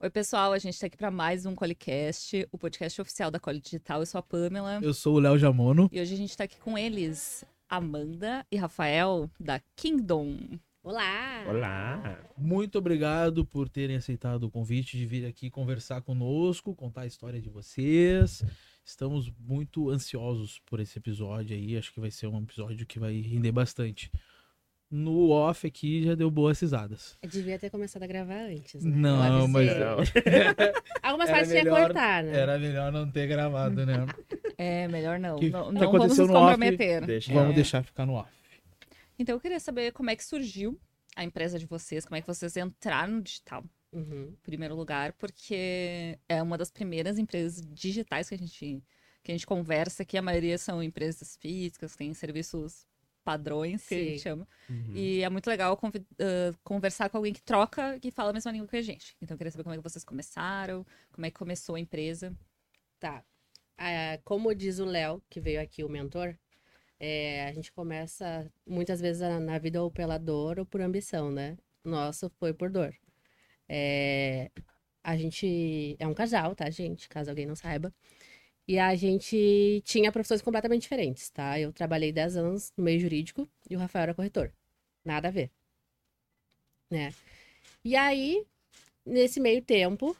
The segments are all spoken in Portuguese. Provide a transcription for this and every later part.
Oi, pessoal, a gente está aqui para mais um Colicast, o podcast oficial da Coli Digital. Eu sou a Pamela. Eu sou o Léo Jamono. E hoje a gente está aqui com eles, Amanda e Rafael, da Kingdom. Olá! Olá! Muito obrigado por terem aceitado o convite de vir aqui conversar conosco, contar a história de vocês. Estamos muito ansiosos por esse episódio aí. Acho que vai ser um episódio que vai render bastante. No off aqui já deu boas risadas. Eu devia ter começado a gravar antes. Né? Não, mas. Não. Algumas partes tinha cortar, né? Era melhor não ter gravado, né? É, melhor não. Que- não que não vamos aconteceu nos no off, comprometer. Deixa. Vamos É. deixar ficar no off. Então eu queria saber como é que surgiu a empresa de vocês, como é que vocês entraram no digital, Uhum. em primeiro lugar, porque é uma das primeiras empresas digitais que a gente, que a gente conversa, que a maioria são empresas físicas, têm serviços padrões, que a gente Sim. chama. Uhum. E é muito legal ah, conversar com alguém que troca, que fala a mesma língua que a gente. Então eu queria saber como é que vocês começaram, como é que começou a empresa. Tá. Ah, como diz o Léo, que veio aqui, o mentor, é, a gente começa muitas vezes na, na vida ou pela dor ou por ambição, né? Nosso foi por dor. É, a gente é um casal, tá, gente? Caso alguém não saiba. E a gente tinha profissões completamente diferentes, tá? Eu trabalhei 10 anos no meio jurídico e o Rafael era corretor. Nada a ver. Né? E aí, nesse meio tempo,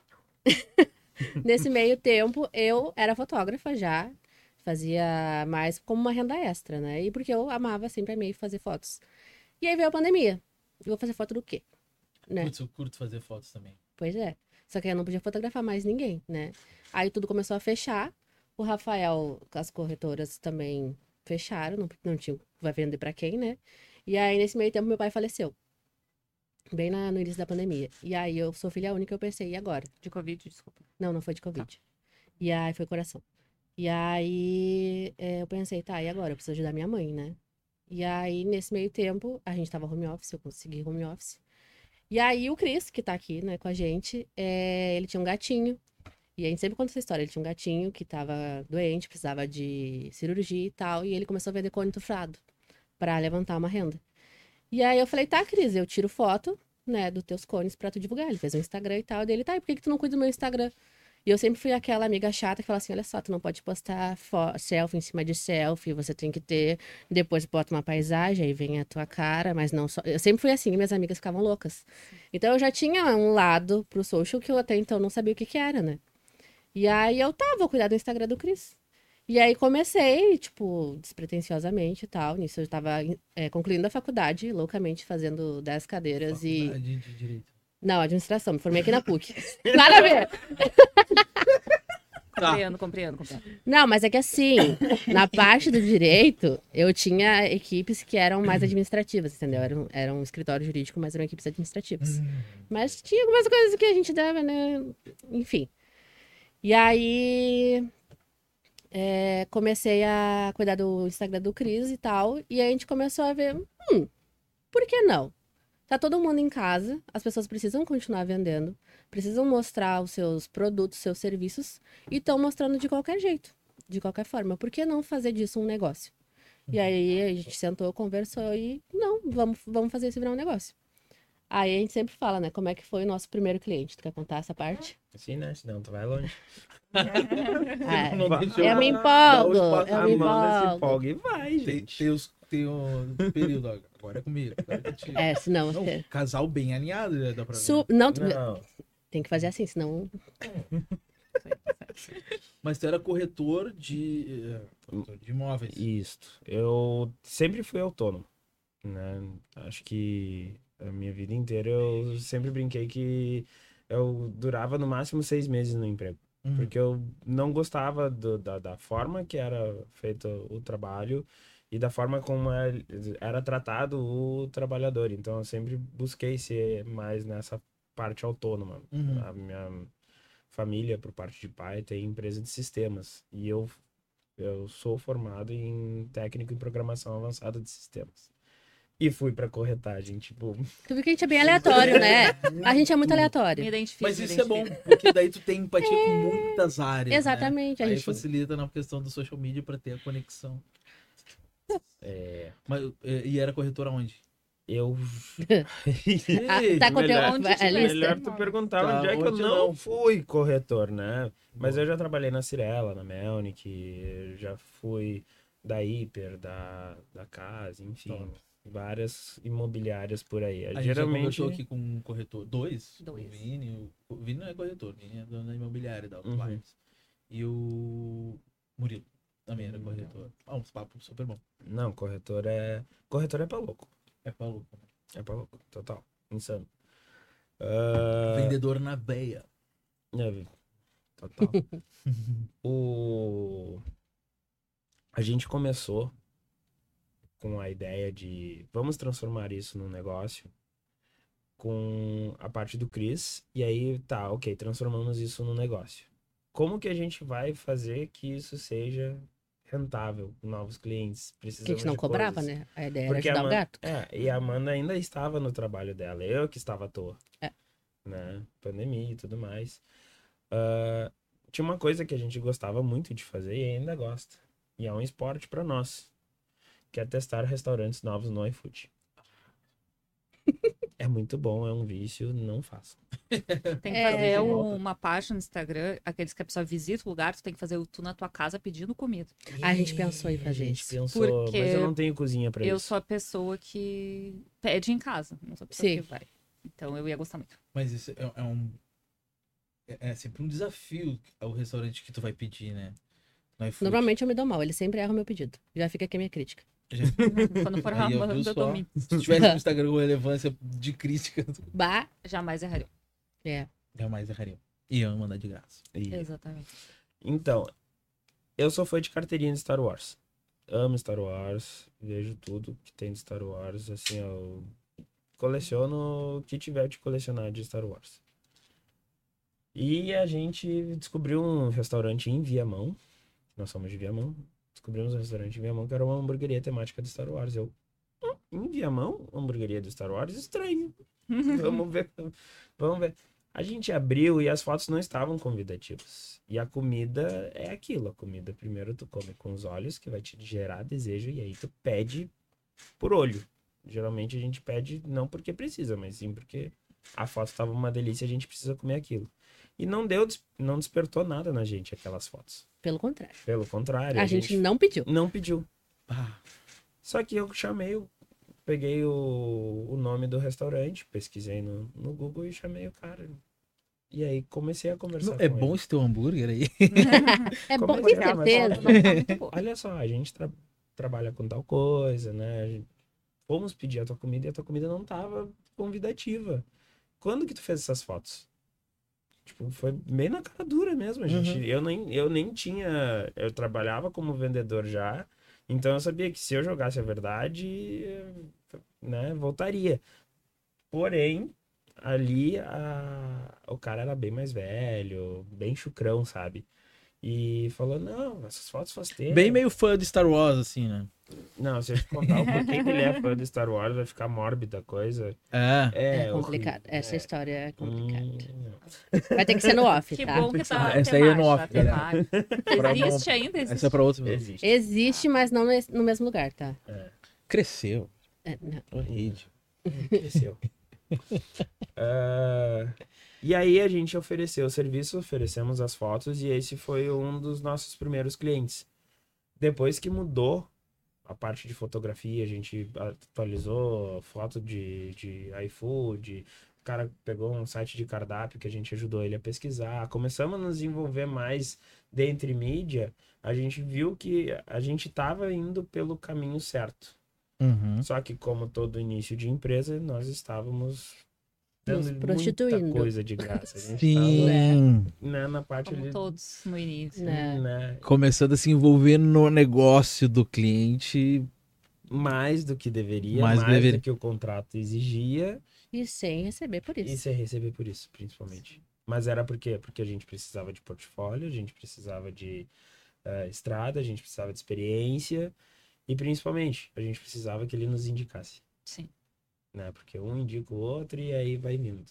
nesse meio tempo, eu era fotógrafa já, fazia mais como uma renda extra, né? E porque eu amava sempre amei fazer fotos. E aí veio a pandemia. Eu vou fazer foto do quê? Né? Putz, eu curto fazer fotos também. Pois é. Só que eu não podia fotografar mais ninguém, né? Aí tudo começou a fechar. O Rafael, as corretoras também fecharam, não, não tinha, vai vender pra quem, né? E aí, nesse meio tempo, meu pai faleceu. Bem na- no início da pandemia. E aí, eu sou filha única, eu pensei, e agora? De Covid, desculpa. Não, não foi de Covid. E aí, foi coração. E aí, é, eu pensei, tá, e agora? Eu preciso ajudar minha mãe, né? E aí, nesse meio tempo, a gente tava home office, eu consegui home office. E aí, o Cris, que tá aqui, né, com a gente, é, ele tinha um gatinho. E a gente sempre conta essa história. Ele tinha um gatinho que tava doente, precisava de cirurgia e tal. E ele começou a vender cone tufrado pra levantar uma renda. E aí, eu falei, tá, Cris, eu tiro foto, né, dos teus cones pra tu divulgar. Ele fez um Instagram e tal. Dele, tá, e por que, que tu não cuida do meu Instagram? E eu sempre fui aquela amiga chata que fala assim: olha só, tu não pode postar selfie em cima de selfie, você tem que ter. Depois bota uma paisagem, aí vem a tua cara, mas não só. Eu sempre fui assim, e minhas amigas ficavam loucas. Então eu já tinha um lado pro social que eu até então não sabia o que que era, né? E aí eu tava, vou cuidar do Instagram do Cris. E aí comecei, tipo, despretensiosamente e tal. Nisso eu tava é, concluindo a faculdade, loucamente, fazendo 10 cadeiras e. Faculdade de direito. Não, administração, me formei aqui na PUC. Nada a ver. Tá. Compreendo, compreendo, compreendo. Não, mas é que assim, na parte do direito, eu tinha equipes que eram mais administrativas, entendeu? Era um, era um escritório jurídico, mas eram equipes administrativas. Mas tinha algumas coisas que a gente dava, né? Enfim. E aí. é, comecei a cuidar do Instagram do Cris e tal. E aí a gente começou a ver. Hum, por que não? Tá todo mundo em casa, as pessoas precisam continuar vendendo, precisam mostrar os seus produtos, seus serviços, e estão mostrando de qualquer jeito, de qualquer forma. Por que não fazer disso um negócio? E aí a gente sentou, conversou e não, vamos, vamos fazer isso virar um negócio. Aí a gente sempre fala, né? Como é que foi o nosso primeiro cliente? Tu quer contar essa parte? Assim, né? Senão tu vai longe. Ah, Não deixa eu me Dá empolgo, eu me empolgo. empolga e vai, Tem, gente. tem, os, tem um período, agora é comigo. Agora é. É, senão Não, você... casal bem alinhado, né? Dá pra ver. Su... Não, tu- Não, tem que fazer assim, senão... Mas tu era corretor de, eh, de imóveis. Isto. Eu sempre fui autônomo, né? Acho que a minha vida inteira eu sempre brinquei que eu durava no máximo seis meses no emprego. Uhum. Porque eu não gostava do- da, da forma que era feito o trabalho e da forma como é- era tratado o trabalhador. Então eu sempre busquei ser mais nessa parte autônoma. Uhum. A minha família, por parte de pai, tem empresa de sistemas. E eu, eu sou formado em técnico em programação avançada de sistemas. E fui pra corretagem, tipo, Tu viu que a gente é bem aleatório, né? A gente é muito Me aleatório. identifico. Mas me isso é bom, identifico. porque daí tu tem empatia com muitas áreas. né? Exatamente, a Aí gente... facilita na questão do social media pra ter a conexão. é, Mas, eh, e era corretora onde? Eu. Ah, tá contando melhor, onde lista? melhor tu perguntar Tá, onde é que eu onde não, não? fui corretor, né? Mas Boa. eu já trabalhei na Cirela, na Melnick, já fui da Hiper, da, da Casa, enfim. Top. Várias imobiliárias por aí. A gente já Geralmente. conversou aqui com um corretor. Dois? Dois. O Vini. O, o Vini não é corretor, o Vini é dono da imobiliária da Uhum. Outliers. E o Murilo também era corretor. Ah, uns papos super bom. Não, corretor é. Corretor é pra louco. É pra louco. É pra louco. Total. Insano. Ah, Vendedor na veia. É, total. o... A gente começou com a ideia de vamos transformar isso num negócio com a parte do Cris e aí tá, ok, transformamos isso num negócio. Como que a gente vai fazer que isso seja rentável novos clientes? Que a Precisamos gente não cobrava, coisas. né? A ideia Porque era ajudar o Amanda- gato. É, e a Amanda ainda estava no trabalho dela, eu que estava à toa. É. Né? Pandemia e tudo mais. Ah, tinha uma coisa que a gente gostava muito de fazer e ainda gosta. E é um esporte para nós. Que é testar restaurantes novos no iFood. é muito bom, é um vício, não façam. Tem que É. fazer um- uma página no Instagram, aqueles que a pessoa visita o lugar, tu tem que fazer o tu na tua casa pedindo comida. A gente pensou em fazer A gente isso. pensou, Porque mas eu não tenho cozinha para eu isso. sou a pessoa que pede em casa, não sou a pessoa Sim. que vai. Então eu ia gostar muito. Mas isso é, é um. É, é sempre um desafio o restaurante que tu vai pedir, né? No iFood. Normalmente eu me dou mal, ele sempre erra o meu pedido. Já fica aqui a minha crítica. Quando for Aí, eu só? domino. Se tivesse no Instagram com relevância de crítica, Bah! Jamais erraria. É. jamais erraria. E eu mandar de graça. E- Exatamente. Então, eu sou fã de carteirinha de Star Wars. Amo Star Wars, vejo tudo que tem de Star Wars, assim, eu coleciono o que tiver de colecionar de Star Wars. E a gente descobriu um restaurante em Viamão, nós somos de Viamão, descobrimos um restaurante em Viamão que era uma hamburgueria temática de Star Wars. Eu, "Hum, em Viamão, hamburgueria de Star Wars? Estranho. Vamos ver, vamos ver. A gente abriu e as fotos não estavam convidativas. E a comida é aquilo. A comida primeiro tu come com os olhos, que vai te gerar desejo, e aí tu pede por olho. Geralmente a gente pede não porque precisa, mas sim porque a foto estava uma delícia e a gente precisa comer aquilo. E não deu, não despertou nada na gente aquelas fotos. Pelo contrário. Pelo contrário, A, gente, não pediu. não pediu. Ah, Só que eu chamei, eu peguei o, o nome do restaurante, pesquisei no, no Google e chamei o cara. E aí comecei a conversar é com bom ele. esse teu hambúrguer aí. É bom, é é? Mas certeza. Não tá. Olha só, a gente tra- trabalha com tal coisa, né? A gente- Fomos pedir a tua comida e a tua comida não tava convidativa. Quando que tu fez essas fotos? Tipo, foi bem na cara dura mesmo. A gente, Uhum. eu, nem, eu nem tinha. Eu trabalhava como vendedor já. Então eu sabia que se eu jogasse a verdade, né, voltaria. Porém, ali a... o cara era bem mais velho, bem chucrão, sabe? E falou, não, essas fotos faz tempo. Bem meio fã de Star Wars, assim, né? Não, se eu te contar o porquê que ele é fã de Star Wars, vai ficar mórbida a coisa. É. É, É complicado. horrível. Essa história é complicada. Hum. Vai ter que ser no off, Que tá? bom que tá. Essa aí é no off, galera. Pra Existe ainda? Existe. Essa é pra outro. Existe. Existe, mas não no mesmo lugar, tá? Cresceu. É, não. Horrível. Cresceu. Ah, e aí a gente ofereceu o serviço, oferecemos as fotos e esse foi um dos nossos primeiros clientes. Depois que mudou a parte de fotografia, a gente atualizou foto de, de iFood, o cara pegou um site de cardápio que a gente ajudou ele a pesquisar, começamos a nos envolver mais dentro mídia, a gente viu que a gente estava indo pelo caminho certo. Uhum. Só que como todo início de empresa, nós estávamos dando prostituindo. muita coisa de graça. A gente Sim. tava, né, na parte Como ali, todos no início. Né. né, Começando a se envolver no negócio do cliente. mais do que deveria, Mais mais, do que deveria. do que o contrato exigia, E sem receber por e isso. sem receber por isso, principalmente. Mas era por quê? Porque a gente precisava de portfólio, a gente precisava de eh, estrada, a gente precisava de experiência, e principalmente, a gente precisava que ele nos indicasse. Sim. Né? Porque um indica o outro e aí vai vindo.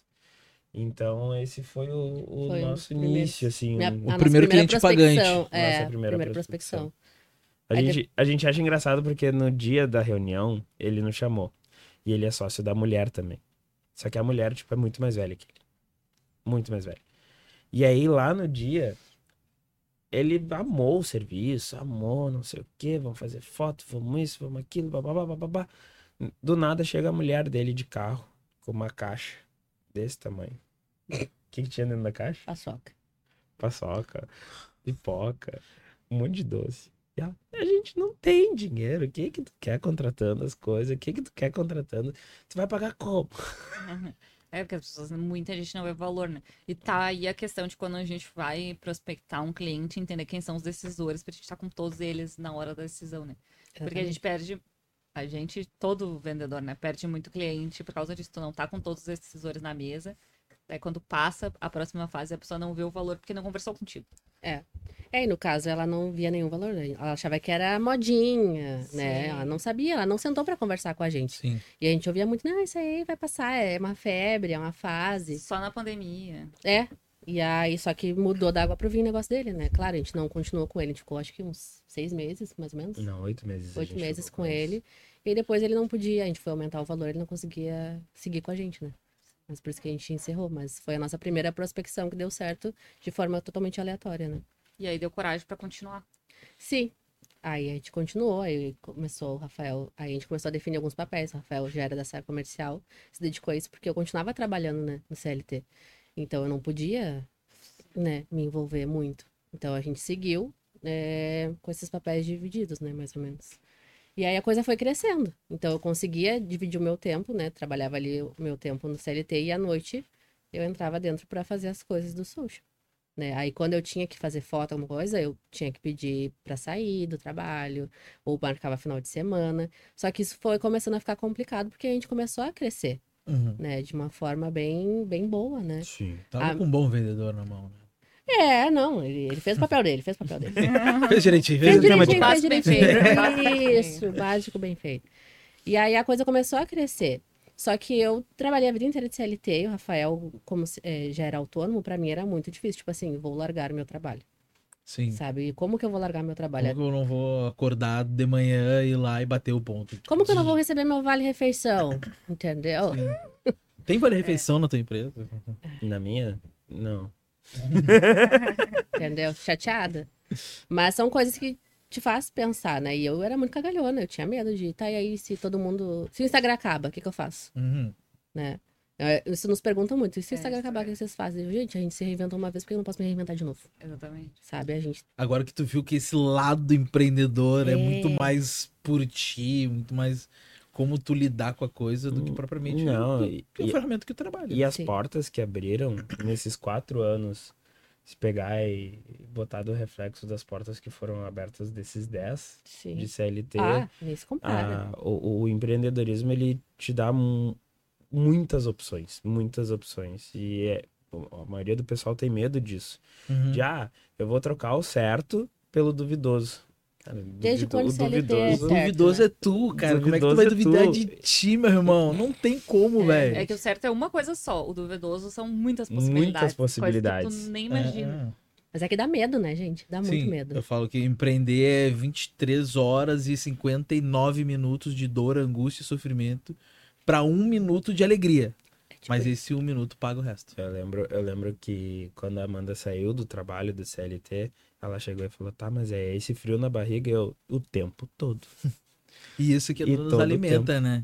Então, esse foi o, o Foi um nosso primeiros- início, assim. Minha- um- nossa primeiro cliente pagante. É, Nossa primeira primeira prospecção. prospecção. A Aí gente, a gente acha engraçado porque no dia da reunião, ele nos chamou. E ele é sócio da mulher também. Só que a mulher, tipo, é muito mais velha que ele. Muito mais velha. E aí, lá no dia, ele amou o serviço, amou não sei o quê, vamos fazer foto, vamos isso, vamos aquilo, babá, babá. Do nada chega a mulher dele de carro com uma caixa desse tamanho. O que, que tinha dentro da caixa? Paçoca. Paçoca, pipoca, um monte de doce. E ela, a gente não tem dinheiro. O que que tu quer contratando as coisas? O que que tu quer contratando? Tu vai pagar como? É, porque as pessoas, muita gente não vê valor, né? E tá aí a questão de quando a gente vai prospectar um cliente, entender quem são os decisores, pra gente estar com todos eles na hora da decisão, né? Porque a gente perde, a gente, todo vendedor, né? Perde muito cliente por causa disso. Tu não tá com todos os decisores na mesa. Daí quando passa a próxima fase, a pessoa não vê o valor porque não conversou contigo. É, e no caso, ela não via nenhum valor. né? Ela achava que era modinha, né? Sim. Ela não sabia, ela não sentou pra conversar com a gente. Sim. E a gente ouvia muito, não, isso aí vai passar, é uma febre, é uma fase. Só na pandemia. É. E aí, só que mudou da água pro vinho o negócio dele, né? Claro, a gente não continuou com ele, a gente ficou acho que uns seis meses, mais ou menos. Não, oito meses. Oito meses ficou com isso. E depois ele não podia, a gente foi aumentar o valor, ele não conseguia seguir com a gente, né? Mas por isso que a gente encerrou. Mas foi a nossa primeira prospecção que deu certo de forma totalmente aleatória, né? E aí deu coragem pra continuar. Sim. Aí a gente continuou, aí começou o Rafael, aí a gente começou a definir alguns papéis. O Rafael já era da área comercial, se dedicou a isso porque eu continuava trabalhando, né, no CLT. Então eu não podia, né, me envolver muito. Então a gente seguiu é, com esses papéis divididos, né, mais ou menos. E aí a coisa foi crescendo. Então eu conseguia dividir o meu tempo, né, trabalhava ali o meu tempo no CLT e à noite eu entrava dentro para fazer as coisas do social. Né? Aí quando eu tinha que fazer foto, alguma coisa, eu tinha que pedir pra sair do trabalho, ou marcava final de semana. Só que isso foi começando a ficar complicado porque a gente começou a crescer, Uhum. né? De uma forma bem, bem boa, né? Sim. Tava Ah. com um bom vendedor na mão, né? É, não, ele, ele fez o papel dele, fez o papel dele. Fez direitinho, Fez fez o tema de direitinho, fez direitinho. bem. Isso, básico bem feito. E aí a coisa começou a crescer. Só que eu trabalhei a vida inteira de CLT e o Rafael, como eh, já era autônomo, pra mim era muito difícil. Tipo assim, vou largar o meu trabalho, Sim. sabe? E como que eu vou largar meu trabalho? Como que eu não vou acordar de manhã e ir lá e bater o ponto? Como que eu não vou receber meu vale-refeição? Entendeu? Tem vale refeição na tua empresa? Na minha? Não. Entendeu? Chateada. Mas são coisas que te faz pensar, né? E eu era muito cagalhona, eu tinha medo de, tá, e aí se todo mundo. Se o Instagram acaba, o que, que eu faço? Uhum. Né? É, Isso nos perguntam muito. E se o É, Instagram isso acabar, é. o que vocês fazem? Eu, Gente, a gente se reinventou uma vez, porque eu não posso me reinventar de novo? Exatamente. Sabe? A gente. Agora que tu viu que esse lado empreendedor é. É. muito mais por ti, muito mais como tu lidar com a coisa do que Hum, propriamente não, o- e- que é o e- ferramenta que tu trabalha. E as Sim. portas que abriram nesses quatro anos, se pegar e botar do reflexo das portas que foram abertas desses 10 Sim. de CLT, Ah, a- o, o empreendedorismo ele te dá mu- muitas opções, muitas opções. E é- a maioria do pessoal tem medo disso. Uhum. De, ah, eu vou trocar o certo pelo duvidoso. Cara, Desde duvido- quando o CLT é duvidoso, certo, Duvidoso né? é tu, cara. Como é que tu Duvidoso vai é duvidar tu. de ti, meu irmão? Não tem como, velho. É que o certo é uma coisa só. O duvidoso são muitas Muitas possibilidades. possibilidades. Coisas que tu nem imagina. Mas é que dá medo, né, gente? Dá muito Sim, medo. eu falo que empreender é 23 horas e 59 minutos de dor, angústia e sofrimento pra um minuto de alegria. É tipo Mas esse um minuto paga o resto. Eu lembro, eu lembro que quando a Amanda saiu do trabalho do CLT, ela chegou e falou: tá, mas é esse frio na barriga eu, o tempo todo. E isso que E nos alimenta, né?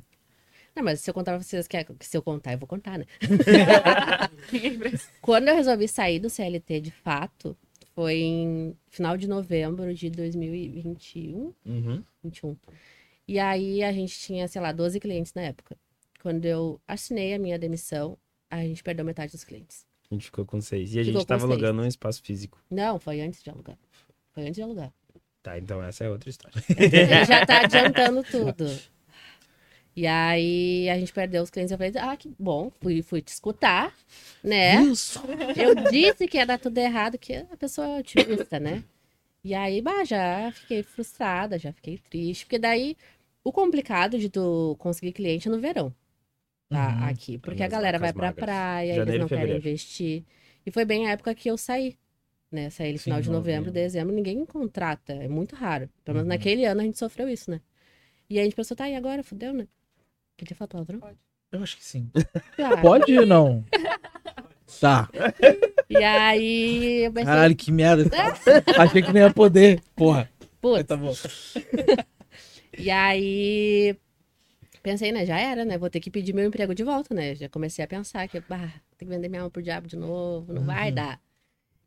Não, mas se eu contar pra vocês que, é- que se eu contar, eu vou contar, né? Quando eu resolvi sair do CLT de fato, foi em final de novembro de 2021. Uhum. 21. E aí a gente tinha, sei lá, 12 clientes na época. Quando eu assinei a minha demissão, a gente perdeu metade dos clientes. A gente ficou com seis. E a Ficou gente tava alugando um espaço físico. Não, foi antes de alugar. Foi antes de alugar. Tá, então essa é outra história. Ele já tá adiantando tudo. E aí a gente perdeu os clientes. Eu falei, ah, que bom, fui, fui te escutar, né? Só? Eu disse que ia dar tudo errado, que a pessoa é otimista, né? E aí, bah, já fiquei frustrada, já fiquei triste. Porque daí, o complicado de tu conseguir cliente é no verão, tá? Uhum. Aqui. Porque a galera vai pra magras. praia, Janeiro eles não querem investir. E foi bem a época que eu saí, né? Saí no final de novembro, novembro. dezembro, ninguém contrata. É muito raro. Pelo menos Uhum. naquele ano a gente sofreu isso, né? E aí a gente pensou, tá, e agora? Fudeu, né? Podia falar palavrão? Eu acho que sim. Ah, Pode ou não? Tá. E aí, eu pensei, Caralho, que merda. Achei que nem ia poder. Porra. putz. Tá bom. E aí, pensei, né, já era, né? Vou ter que pedir meu emprego de volta, né? Já comecei a pensar que, bah, tem que vender minha alma pro diabo de novo, não vai Uhum. dar.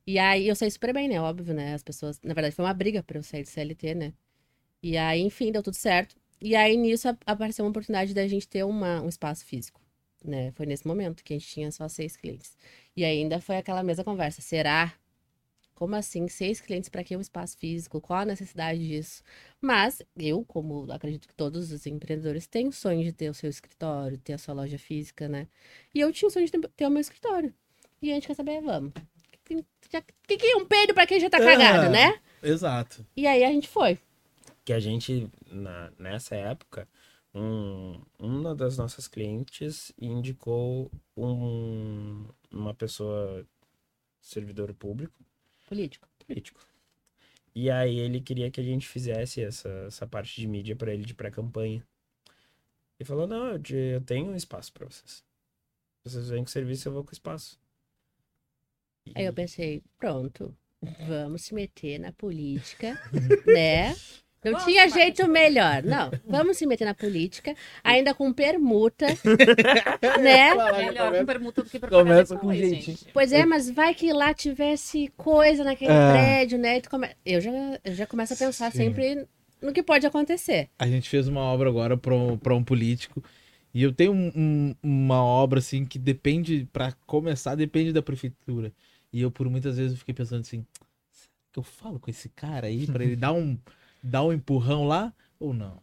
E aí, eu saí super bem, né? Óbvio, né? As pessoas, na verdade, foi uma briga pra eu sair do CLT, né? E aí, enfim, deu tudo certo. E aí, nisso, apareceu uma oportunidade da gente ter uma, um espaço físico, né? Foi nesse momento que a gente tinha só seis clientes. E ainda foi aquela mesma conversa. Será? Como assim? Seis clientes para que um espaço físico? Qual a necessidade disso? Mas eu, como acredito que todos os empreendedores têm o sonho de ter o seu escritório, ter a sua loja física, né? E eu tinha o sonho de ter- o meu escritório. E a gente quer saber, vamos. O que, que é um peido pra quem já tá cagado, Ah. né? Exato. E aí a gente foi. que a gente, na, nessa época, um, uma das nossas clientes indicou um, uma pessoa, servidor público, Político. político. E aí ele queria que a gente fizesse essa, essa parte de mídia para ele de pré-campanha. E falou, não, eu, te- eu tenho um espaço para vocês. Vocês vêm com serviço, eu vou com espaço. E- Aí eu pensei, pronto, vamos se meter na política, né? Não Vamos, tinha jeito melhor. Não, vamos se meter na política, ainda com permuta, né? Melhor com permuta do que pra Começa com jeitinho. gente. Pois é, mas vai que lá tivesse coisa naquele É. prédio, né? Tu come- Eu, já, eu já começo a pensar Sim. sempre no que pode acontecer. A gente fez uma obra agora pra um, pra um político. E eu tenho um- um- uma obra, assim, que depende, pra começar, depende da prefeitura. E eu, por muitas vezes, fiquei pensando assim: será que eu falo com esse cara aí pra ele dar um, dar um empurrão lá ou não?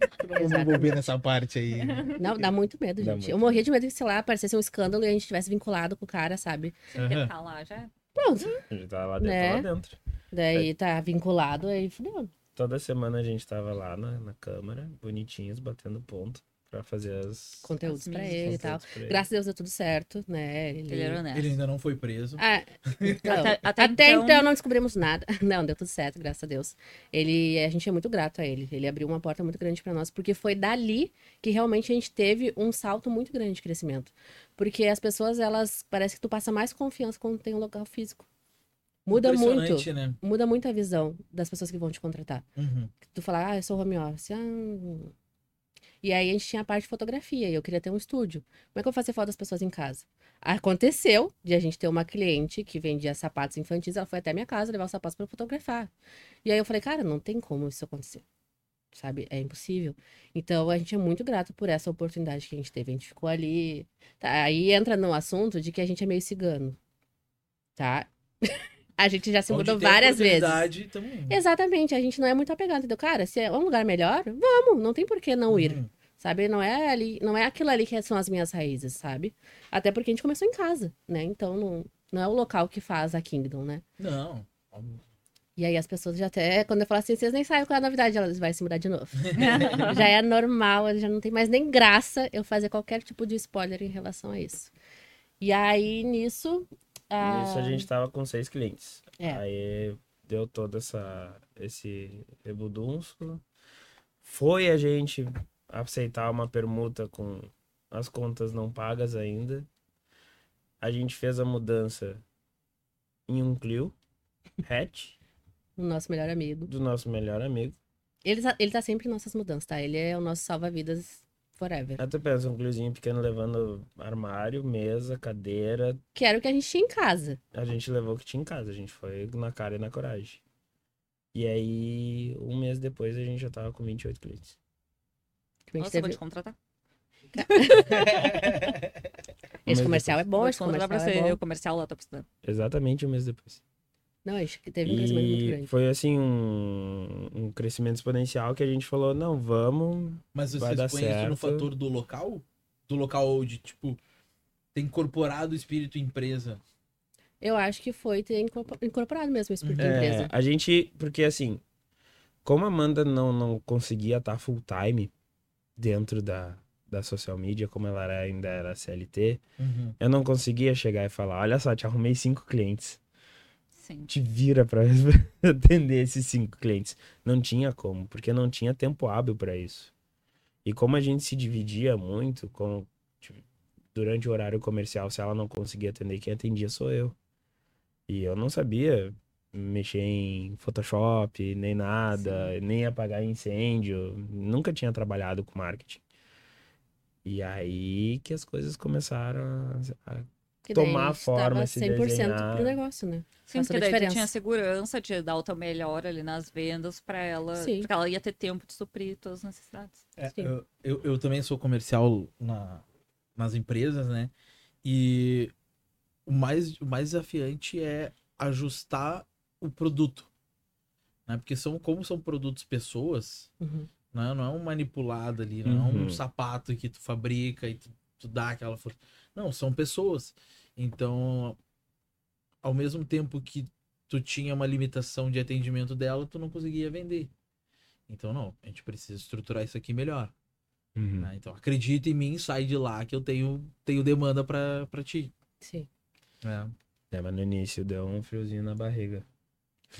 Eu não vou me envolver nessa parte aí. Não, dá muito medo, Dá gente. muito Eu morria de medo que, sei lá, aparecesse um escândalo e a gente tivesse vinculado com o cara, sabe? Porque Aham. tá lá já. Pronto. A gente tá lá dentro, Né? lá dentro. Daí tá vinculado, aí fudeu. Toda semana a gente tava lá na, na câmara, bonitinhos, batendo ponto pra fazer as Conteúdos mídias. ele e tal. ele. Graças a Deus deu tudo certo, né? Ele, Ele era honesto. Ele ainda não foi preso. Ah, então, Até- até, até então... então- não descobrimos nada. Não, deu tudo certo, graças a Deus. Ele, a gente é muito grato a ele. Ele abriu uma porta muito grande pra nós, porque foi dali que realmente a gente teve um salto muito grande de crescimento. Porque as pessoas, elas parece que tu passa mais confiança quando tem um local físico. Muda muito. Impressionante, né? Muda muito a visão das pessoas que vão te contratar. Uhum. Tu fala, ah, eu sou home office. Ah. E aí a gente tinha a parte de fotografia e eu queria ter um estúdio. Como é que eu fazia foto das pessoas em casa? Aconteceu de a gente ter uma cliente que vendia sapatos infantis, ela foi até minha casa levar os sapatos para fotografar. E aí eu falei, cara, não tem como isso acontecer. Sabe? É impossível. Então a gente é muito grato por essa oportunidade que a gente teve. A gente ficou ali. Tá, aí entra no assunto de que a gente é meio cigano. Tá? a gente já se Onde mudou várias vezes. indo. Exatamente, a gente não é muito apegado, entendeu? Cara, se é um lugar melhor, vamos, não tem por que não ir, Uhum. sabe? Não é ali, não é aquilo ali que são as minhas raízes, sabe? Até porque a gente começou em casa, né? Então não, não é o local que faz a Kingdom, né? Não. E aí as pessoas já até, quando eu falo assim, vocês nem sabem qual é a novidade, elas vai se mudar de novo. já é normal, já não tem mais nem graça eu fazer qualquer tipo de spoiler em relação a isso. E aí, nisso... ah, Nisso a gente tava com seis clientes. É. Aí deu todo essa, esse rebudunço. Foi a gente aceitar uma permuta com as contas não pagas ainda. A gente fez a mudança em um Clio hatch O nosso melhor amigo. do nosso melhor amigo. Ele, tá- ele tá sempre em nossas mudanças, tá? Ele é o nosso salva-vidas forever. Aí tu pensa, um Cliozinho pequeno levando armário, mesa, cadeira. Que era o que a gente tinha em casa. A gente levou o que tinha em casa. A gente foi na cara e na coragem. E aí, um mês depois, a gente já tava com 28 clientes. Nossa, eu vou teve- te contratar. Um Esse mês comercial é depois. bom, vou esse te contratar pra comercial é ser bom. o comercial lá, tá precisando. Exatamente um mês depois. Não, a gente teve um crescimento muito E grande. foi assim, um, um crescimento exponencial que a gente falou, não, vamos. Mas Vai dar isso no certo. fator do local? Do local de, tipo, ter incorporado o espírito empresa. Eu acho que foi ter incorpor- incorporado mesmo o espírito da É, empresa. a gente, porque assim, como a Amanda não, não conseguia estar full time dentro da, da social media, como ela era- ainda era CLT, Uhum. eu não conseguia chegar e falar, olha só, te arrumei cinco clientes. Sim. te vira pra atender esses cinco clientes. Não tinha como, porque não tinha tempo hábil pra isso. E como a gente se dividia muito, como, tipo, durante o horário comercial, se ela não conseguia atender, quem atendia sou eu. E eu não sabia mexer em Photoshop, nem nada, nem apagar incêndio. Nunca tinha trabalhado com marketing. E aí que as coisas começaram a Que daí tomar a forma, se 100% desenhar. pro negócio, né? Sim, Faz porque daí tu diferença. tinha segurança de dar o teu melhor ali nas vendas pra ela. Sim. Porque ela ia ter tempo de suprir todas as necessidades. É, Sim. eu, eu, eu também sou comercial na, nas empresas, né? E o mais, o mais desafiante é ajustar o produto. Né? Porque são, como são produtos pessoas, Uhum. né? não é um manipulado ali, não é um Uhum. sapato que tu fabrica e tu, tu dá aquela força. Não, são pessoas. Então, ao mesmo tempo que tu tinha uma limitação de atendimento dela, tu não conseguia vender. Então, não, a gente precisa estruturar isso aqui melhor. Uhum. né? Então, acredita em mim, sai de lá que eu tenho, tenho demanda pra, pra ti. Sim. É. É, mas no início deu um friozinho na barriga.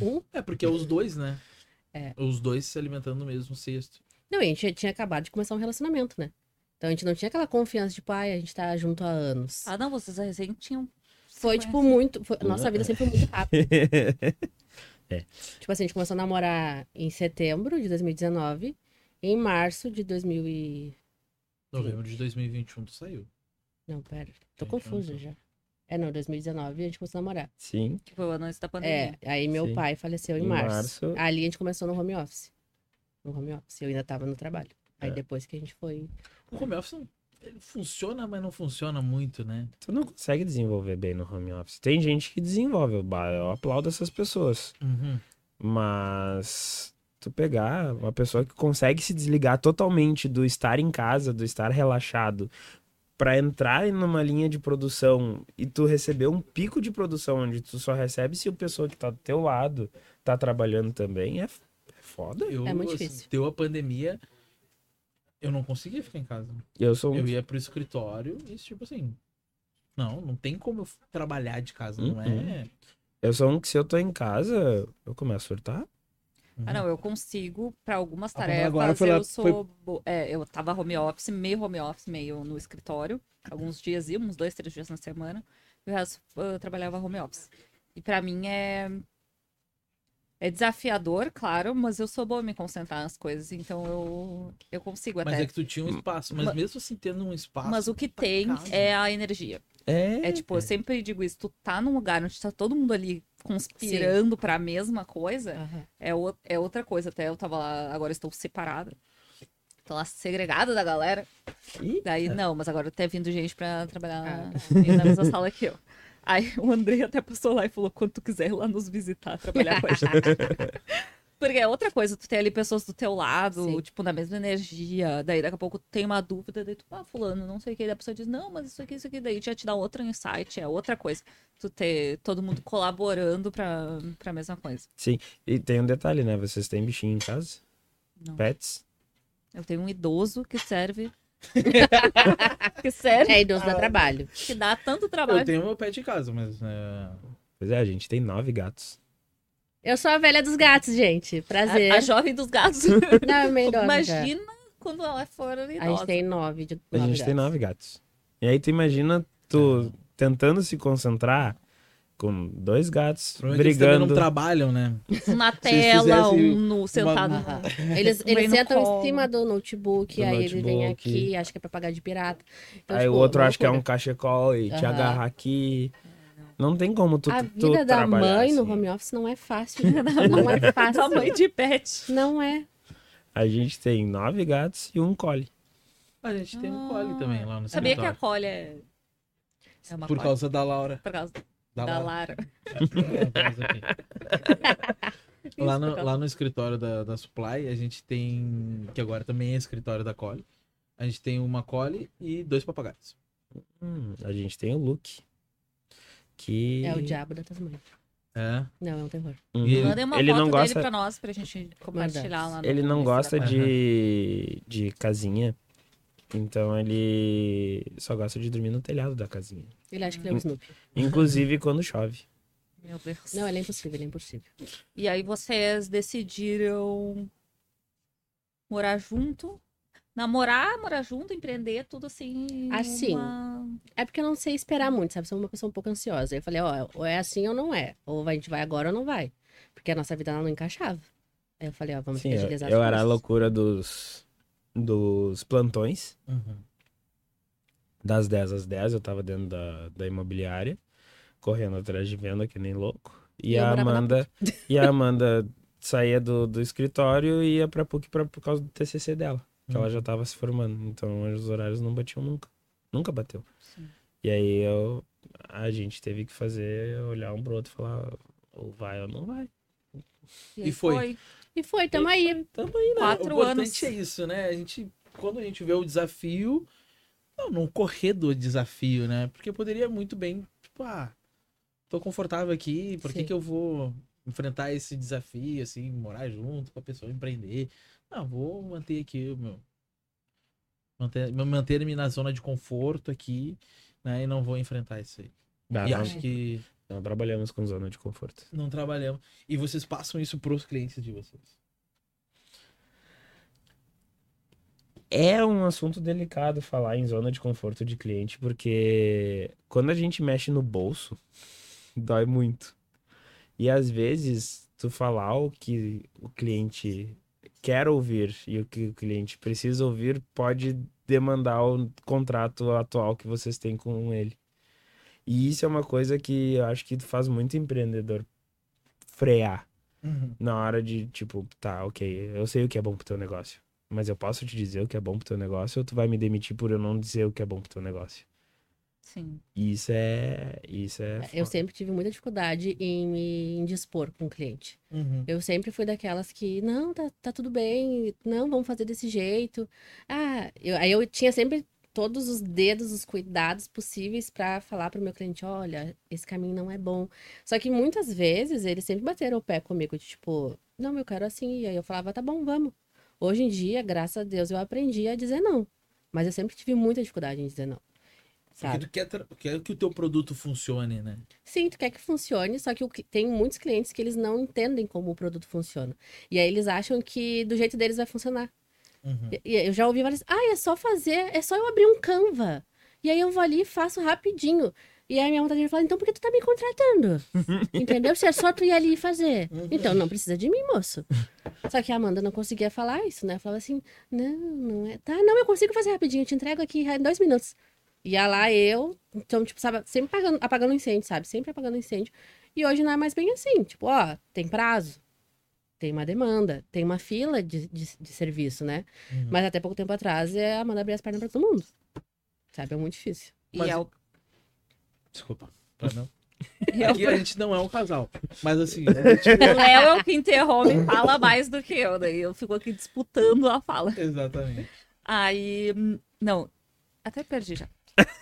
Um, É, porque é os dois, né? É. Os dois se alimentando no mesmo cesto. Não, e a gente tinha acabado de começar um relacionamento, né? Então a gente não tinha aquela confiança de, pai, a gente tá junto há anos. Ah, não, vocês recém tinham. foi, tipo, muito. foi- nossa vida sempre foi muito rápida. É. Tipo assim, a gente começou a namorar em setembro de 2019. Em março de 2000 e... Novembro de 2021 tu saiu. Não, pera. Tô confusa eu não já. É, não, 2019 a gente começou a namorar. Sim. Que foi o ano antes da pandemia. É, aí meu Sim. pai faleceu em, Em março. março. Ali a gente começou no home office. No home office. Eu ainda tava no trabalho. Aí É. depois que a gente foi. O home office não- funciona, mas não funciona muito, né? Tu não consegue desenvolver bem no home office. Tem gente que desenvolve, eu aplaudo essas pessoas. Uhum. Mas tu pegar uma pessoa que consegue se desligar totalmente do estar em casa, do estar relaxado, pra entrar numa linha de produção e tu receber um pico de produção onde tu só recebe se o pessoa que tá do teu lado tá trabalhando também, é, é foda. Eu, É muito assim, difícil. deu a pandemia, eu não conseguia ficar em casa. Eu sou Eu ia pro escritório e, tipo assim, não, não tem como eu trabalhar de casa, não é? Uhum. Eu sou um que se eu tô em casa, eu começo a surtar. Ah, não, eu consigo, pra algumas A Pamela tarefas, agora foi lá- eu sou. bo- É, eu tava home office, meio home office, meio no escritório. Alguns dias ia, uns dois, três dias na semana. E o resto eu trabalhava home office. E pra mim é. É desafiador, claro, mas eu sou boa em me concentrar nas coisas, então eu, eu consigo Mas até. é que tu tinha um espaço, mas Ma- mesmo assim tendo um espaço. Mas o que pra tem casa. é a energia. É. É tipo, eu sempre digo isso, tu tá num lugar onde tá todo mundo ali conspirando pra mesma coisa, Aham. é, o- é outra coisa. Até eu tava lá, agora estou separada. Tô lá segregada da galera. Ih, Daí, não, mas agora tá vindo gente pra trabalhar Ah, na mesma sala que eu. Aí o André até passou lá e falou: quando tu quiser ir lá nos visitar, trabalhar com a gente. Porque é outra coisa, tu tem ali pessoas do teu lado, Sim. tipo, na mesma energia. Daí daqui a pouco tu tem uma dúvida, daí tu, ah, fulano, não sei o que. Daí a pessoa diz, não, mas isso aqui, isso aqui. Daí já te dá outro insight, é outra coisa. Tu ter todo mundo colaborando pra, pra mesma coisa. E tem um detalhe, né? Vocês têm bichinho em casa? Não. Pets? Eu tenho um idoso que serve. Que serve, É idoso dá trabalho. que dá tanto Eu trabalho. tenho meu pet em casa, mas. é, Pois é, a gente tem nove gatos. Eu sou a velha dos gatos, gente. Prazer. A, a jovem dos gatos. Não, é meio idosa já. Imagina quando ela for A idosa. gente tem nove de A nove gente tem gatos. nove gatos. E aí tu imagina tu tentando se concentrar com dois gatos O problema que eles brigando. não trabalham, né? Um na tela, um no, sentado. No- Eles, eles no sentam colo. em cima do notebook, Do aí ele vem notebook. aqui, acho que é pra pagar de pirata. Então, aí tipo, o outro uma acha que é um cachecol e te Aham. agarra aqui. Não tem como tu, A tu vida da trabalhar mãe no assim. home office não é fácil. não é fácil. Tamanho de pet. Não é. A gente tem nove gatos e um collie. A gente tem um cole também lá no Sabia que a escritório. colha é. É uma Por causa da Laura. Por causa Da, da. Lara. lá, no, lá no escritório da, da Supply, a gente tem. Que agora também é escritório da Cole. A gente tem uma Cole e dois papagaios. Hum, a gente tem o Luke. Que. É o diabo da Tasmania. É. Não, é um terror. Uhum. Ele- Mandem uma ele foto não dele gosta, pra nós, pra gente compartilhar lá no ele não gosta de, de casinha. Então ele só gosta de dormir no telhado da casinha. Ele acha que ele é o Snoopy. Inclusive quando chove. Meu Deus. Não, ele é impossível, ele é impossível. E aí vocês decidiram morar junto Namorar, morar junto, empreender, tudo assim. Assim. uma- É porque eu não sei esperar muito, sabe? Sou uma pessoa um pouco ansiosa. Aí eu falei, ó, ou é assim ou não é. Ou a gente vai agora ou não vai. Porque a nossa vida não encaixava. Aí eu falei, ó, vamos Sim, eu, agilizar eu as era a coisas. loucura dos, dos plantões. Uhum. Das 10 às 10 eu tava dentro da, da imobiliária, correndo atrás de venda que nem louco. E, E eu a Amanda, e a Amanda saía do, do escritório e ia pra PUC pra, por causa do TCC dela, que ela Uhum. já tava se formando. Então os horários não batiam nunca. Nunca bateu. Sim. E aí eu, a gente teve que fazer, olhar um pro outro e falar, ou vai ou não vai. aí E foi. E foi, tamo aí. Tamo aí, né? Quatro o importante anos. é isso, né? A gente, quando a gente vê o desafio, não, não correr do desafio, né? Porque poderia muito bem, tipo, ah, tô confortável aqui, por que que eu vou enfrentar esse desafio, assim, morar junto com a pessoa, empreender? Não, vou manter aqui o meu... Manter, manter-me na zona de conforto aqui, né? E não vou enfrentar isso aí. Ah, e não, acho que não trabalhamos com zona de conforto. não trabalhamos. E vocês passam isso pros clientes de vocês. É um assunto delicado falar em zona de conforto de cliente, porque quando a gente mexe no bolso, dói muito. E às vezes, tu falar o que o cliente quer ouvir e o que o cliente precisa ouvir pode demandar o contrato atual que vocês têm com ele. E isso é uma coisa que eu acho que faz muito empreendedor frear na hora de, tipo, tá, ok, eu sei o que é bom pro teu negócio. Mas eu posso te dizer o que é bom pro teu negócio ou tu vai me demitir por eu não dizer o que é bom pro teu negócio? Sim. E Isso é. Isso é. Eu foda. sempre tive muita dificuldade em me indispor com o cliente. Uhum. Eu sempre fui daquelas que, não, tá, tá tudo bem, não, vamos fazer desse jeito. Ah, eu, aí eu tinha sempre todos os dedos, os cuidados possíveis pra falar pro meu cliente, olha, esse caminho não é bom. Só que muitas vezes eles sempre bateram o pé comigo, de, tipo, não, eu quero assim. E aí eu falava, tá bom, vamos. Hoje em dia, graças a Deus, eu aprendi a dizer não. Mas eu sempre tive muita dificuldade em dizer não. Porque Sabe? tu quer, tra- quer que o teu produto funcione, né? Sim, tu quer que funcione, só que o tem muitos clientes que eles não entendem como o produto funciona. E aí eles acham que do jeito deles vai funcionar. Uhum. Eu já ouvi várias. Ah, é só fazer, é só eu abrir um Canva. E aí eu vou ali e faço rapidinho. E aí minha vontade de falar, então por que tu tá me contratando? Entendeu? Se é só tu ir ali e fazer. Então não precisa de mim, moço. Só que a Amanda não conseguia falar isso, né? Falava assim, não, não é. Tá, não, eu consigo fazer rapidinho, eu te entrego aqui em dois minutos. Ia lá eu, então, tipo, sabe, sempre apagando, apagando incêndio, sabe? Sempre apagando incêndio. E hoje não é mais bem assim. Tipo, ó, tem prazo. Tem uma demanda, tem uma fila de, de, de serviço, né? Uhum. Mas até pouco tempo atrás é a Amanda abrir as pernas pra todo mundo. Sabe? É muito difícil. E Mas- é o Desculpa. Não. e é o- Aqui a gente não é um casal. Mas assim, gente... o Léo é o que interrompe e fala mais do que eu. Daí eu fico aqui disputando a fala. Exatamente. Aí. hum, Não. Até perdi já.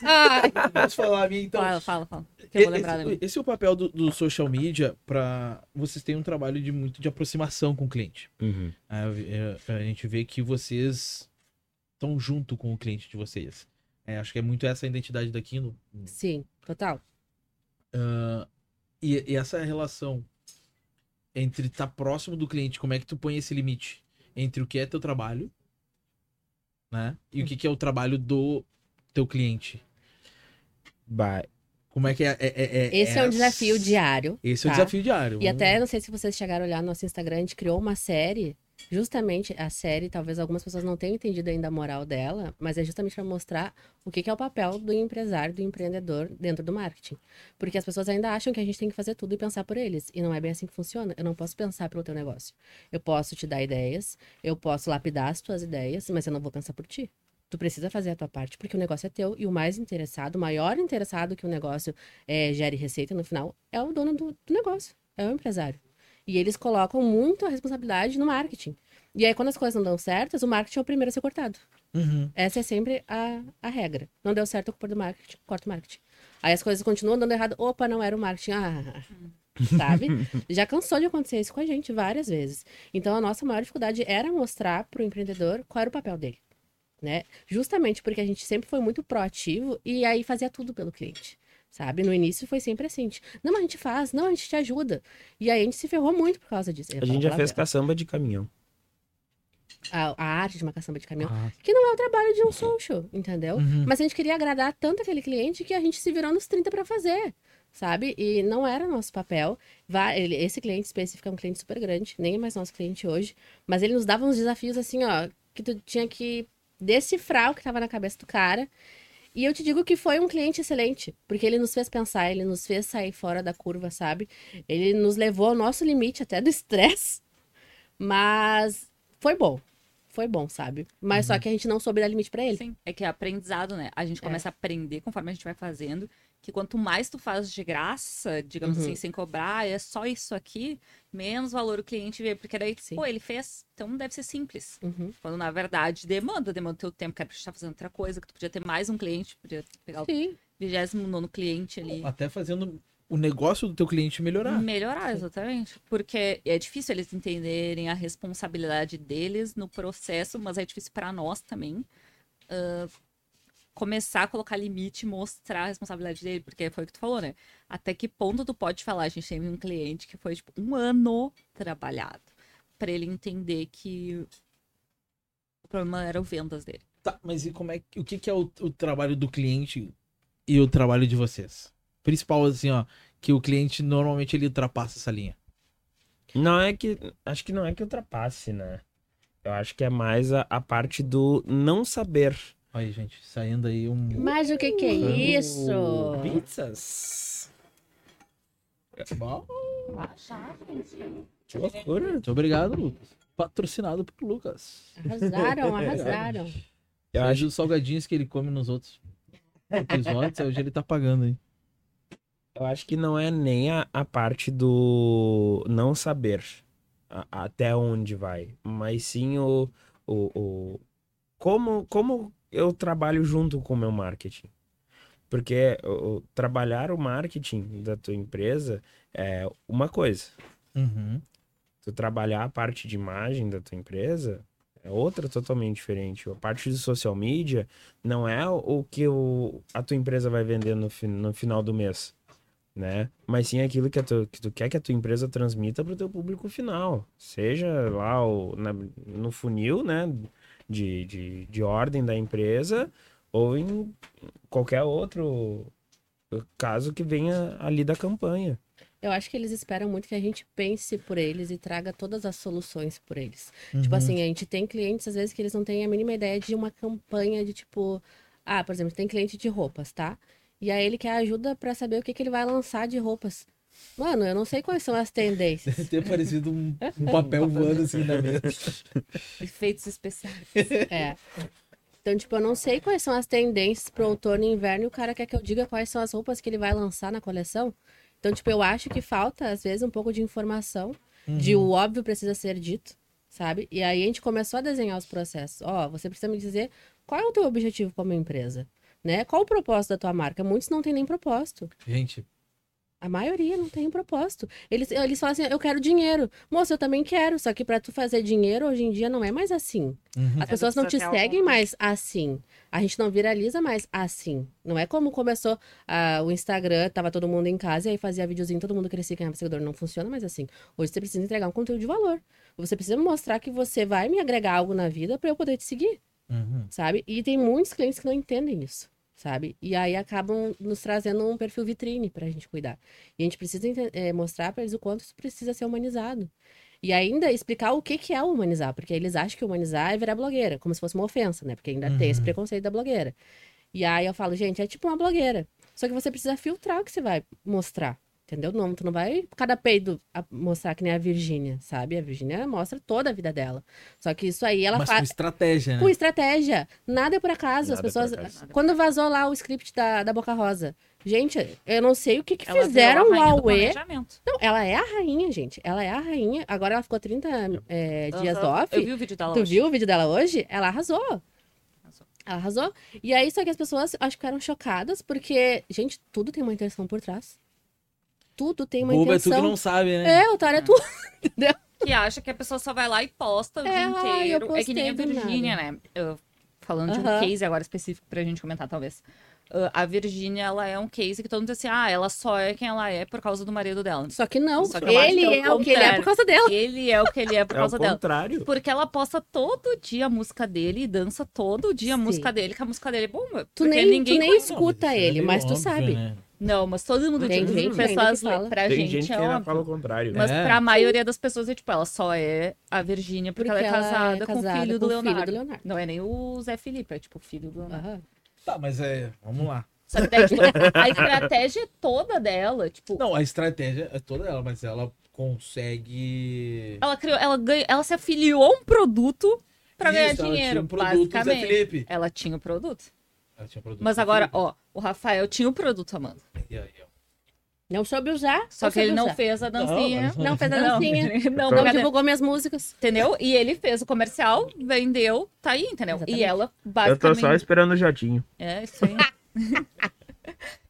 Ai, Posso falar a minha então? Fala, fala, fala. Que eu vou lembrar da esse, esse é o papel do, do social media para vocês terem um trabalho de muito de aproximação com o cliente. Uhum. Vi- é, a gente vê que vocês estão junto com o cliente de vocês. É, acho que é muito essa a identidade da Kino. sim, total. Ah, e, e essa relação entre estar próximo do cliente, como é que tu põe esse limite entre o que é teu trabalho, né? E o que, que é o trabalho do teu cliente. Bah, Como é que é? é- é- é- Esse é um essa- desafio diário. Esse é o tá? desafio diário. E até, não sei se vocês chegaram a olhar no nosso Instagram, a gente criou uma série. Justamente a série, talvez algumas pessoas não tenham entendido ainda a moral dela, mas é justamente para mostrar o que que é o papel do empresário, do empreendedor dentro do marketing. Porque as pessoas ainda acham que a gente tem que fazer tudo e pensar por eles. E não é bem assim que funciona. Eu não posso pensar pelo teu negócio. Eu posso te dar ideias, eu posso lapidar as tuas ideias, mas eu não vou pensar por ti. Tu precisa fazer a tua parte, porque o negócio é teu. E o mais interessado, o maior interessado que o negócio eh, gere receita no final, é o dono do, do negócio, é o empresário. E eles colocam muito a responsabilidade no marketing. E aí, quando as coisas não dão certas, o marketing é o primeiro a ser cortado. Uhum. Essa é sempre a, a regra. Não deu certo, culpa é do marketing, corta o marketing. Aí as coisas continuam dando errado. Opa, não era o marketing. Ah, sabe? Já cansou de acontecer isso com a gente várias vezes. Então, a nossa maior dificuldade era mostrar para o empreendedor qual era o papel dele. Né? Justamente porque a gente sempre foi muito proativo e aí fazia tudo pelo cliente. Sabe? No início foi sempre assim. Não, a gente faz, não, a gente te ajuda. E aí a gente se ferrou muito por causa disso. A gente já fez caçamba de caminhão. a, a arte de uma caçamba de caminhão, Ah, que não é o trabalho de um social, entendeu? uhum. Mas a gente queria agradar tanto aquele cliente que a gente se virou nos 30 pra fazer, sabe? E não era nosso papel. Esse cliente específico é um cliente super grande, nem é mais nosso cliente hoje, mas ele nos dava uns desafios assim, ó, que tu tinha que decifrar o que tava na cabeça do cara. E eu te digo que foi um cliente excelente, porque ele nos fez pensar, ele nos fez sair fora da curva, sabe? Ele nos levou ao nosso limite até do estresse, mas foi bom. Foi bom, sabe? Mas só que a gente não soube dar limite pra ele. Sim, é que é aprendizado, né? A gente É. começa a aprender conforme a gente vai fazendo, que quanto mais tu faz de graça, digamos Uhum. assim, sem cobrar, é só isso aqui, menos valor o cliente vê. Porque daí, Sim. pô, ele fez, então deve ser simples. Uhum. Quando na verdade demanda, demanda teu tempo, que era pra estar fazendo outra coisa, que tu podia ter mais um cliente, podia pegar o Sim. 29 cliente ali. Até fazendo o negócio do teu cliente melhorar. Melhorar, exatamente. Porque é difícil eles entenderem a responsabilidade deles no processo, mas é difícil para nós também ah, começar a colocar limite e mostrar a responsabilidade dele, porque foi o que tu falou, né? Até que ponto tu pode falar? A gente teve um cliente que foi, tipo, um ano trabalhado para ele entender que o problema era o vendas dele. Tá, mas e como é que, o que, que é o, o trabalho do cliente e o trabalho de vocês? Principal, assim, ó, que o cliente normalmente ele ultrapassa essa linha. Não é que. Acho que não é que ultrapasse, né? Eu acho que é mais a, a parte do não saber. Olha aí, gente, saindo aí um. Mas o que que é isso? Pizzas. Bom, Que loucura. Muito obrigado, Lucas. Patrocinado por Lucas. Arrasaram, arrasaram. Eu Seja acho, os salgadinhos que ele come nos outros episódios, hoje ele tá pagando aí. eu acho que não é nem a, a parte do não saber a- até onde vai, mas sim o, o, o como, como eu trabalho junto com o meu marketing. Porque o- trabalhar o marketing da tua empresa é uma coisa. Uhum. tu trabalhar a parte de imagem da tua empresa é outra totalmente diferente. A parte de social media não é o que o, a tua empresa vai vender no, no final do mês, né? Mas sim aquilo que, a tu, que tu quer que a tua empresa transmita para o teu público final. Seja lá o, na- no funil, né? De, de, de ordem da empresa ou em qualquer outro caso que venha ali da campanha. Eu acho que eles esperam muito que a gente pense por eles e traga todas as soluções por eles. Uhum. Tipo assim, a gente tem clientes, às vezes, que eles não têm a mínima ideia de uma campanha de tipo. Ah, por exemplo, tem cliente de roupas, tá? E aí ele quer ajuda pra saber o que, que ele vai lançar de roupas. Mano, eu não sei quais são as tendências. Deve ter parecido um, um papel voando assim na mesa. Efeitos especiais. É. Então, tipo, eu não sei quais são as tendências pro outono e inverno e o cara quer que eu diga quais são as roupas que ele vai lançar na coleção. Então, tipo, eu acho que falta, às vezes, um pouco de informação, de o óbvio precisa ser dito, sabe? E aí a gente começou a desenhar os processos. Ó, você precisa me dizer qual é o teu objetivo como empresa, né? Qual o propósito da tua marca? Muitos não têm nem propósito. Gente, A maioria não tem um propósito. Eles, eles falam assim, eu quero dinheiro. Moça, eu também quero. Só que pra tu fazer dinheiro, hoje em dia, não é mais assim. uhum. As pessoas não te seguem algum- mais assim. A gente não viraliza mais assim. Não é como começou ah, o Instagram, tava todo mundo em casa e aí fazia videozinho, todo mundo crescia e ganhava seguidor. Não funciona mais assim. Hoje você precisa entregar um conteúdo de valor. Você precisa mostrar que você vai me agregar algo na vida pra eu poder te seguir, Uhum. sabe? E tem muitos clientes que não entendem isso, sabe? E aí acabam nos trazendo um perfil vitrine pra gente cuidar. E a gente precisa eh, mostrar pra eles o quanto isso precisa ser humanizado. E ainda explicar o que, que é humanizar, porque eles acham que humanizar é virar blogueira, como se fosse uma ofensa, né? Porque ainda tem esse Uhum. preconceito da blogueira. E aí eu falo, gente, é tipo uma blogueira. Só que você precisa filtrar o que você vai mostrar. Entendeu? Não, tu não vai cada peido mostrar que nem a Virgínia, sabe? A Virgínia mostra toda a vida dela. Só que isso aí ela Mas com faz estratégia, né? com estratégia. Nada é por acaso. As Nada é por pessoas. acaso. Quando vazou lá o script da, da Boca Rosa. Gente, eu não sei o que, que Ela fizeram a o planejamento. Não, ela é a rainha, gente. Ela é a rainha. Agora ela ficou 30 é, dias off. Eu vi o vídeo dela Tu hoje. viu o vídeo dela hoje? Ela arrasou. Arrasou. Ela arrasou. E aí, só que as pessoas acho que ficaram chocadas, porque, gente, tudo tem uma intenção por trás. Tudo tem uma Boba é tu intenção. que não sabe, né? É, o Tara é tu. Entendeu? Que acha que a pessoa só vai lá e posta o É, dia ai, eu inteiro. É que nem a Virgínia, né? Eu- falando de um case agora específico pra gente comentar, talvez. Ah, a Virgínia, ela é um case que todo mundo diz assim, ah, ela só é quem ela é por causa do marido dela. Só que não. Só que acho ele que é o é o que ele é por causa dela. Ele é o que ele é por É o causa dela. contrário. Porque ela posta todo dia a música dele e dança todo dia a Sim. música dele, que a música dele é bomba. Tu nem, tu ninguém nem conhece. escuta é ele, mas tu óbvio, sabe. né? Não, mas todo mundo Tem diz. gente ainda pessoas que fala. pra Tem gente, gente é óbvio. fala o contrário. Mas É. pra maioria das pessoas é tipo, ela só é a Virgínia porque, Porque ela é casada, com o casada filho com o Leonardo. filho do Leonardo. Não é nem o Zé Felipe, é tipo o filho do Leonardo. Aham. Tá, mas é. Vamos lá. Só que daí, tipo, a estratégia toda dela, tipo, Não, a estratégia é toda ela, mas ela consegue. ela criou, ela ganha, ela se afiliou a um produto pra ganhar ela dinheiro, tinha um produto do Zé basicamente. Felipe. Ela tinha o produto. Ela tinha um produto Mas agora, Felipe. ó, o Rafael tinha o produto, Amanda. E aí, ó. Não soube usar. Só que ele não usar. fez a dancinha. Não, Não fez a Não, dancinha. não, Não cadê? divulgou minhas músicas. Entendeu? E ele fez o comercial, vendeu, tá aí, entendeu? Exatamente. E ela, Eu tô basicamente. só esperando o jatinho. É, isso aí.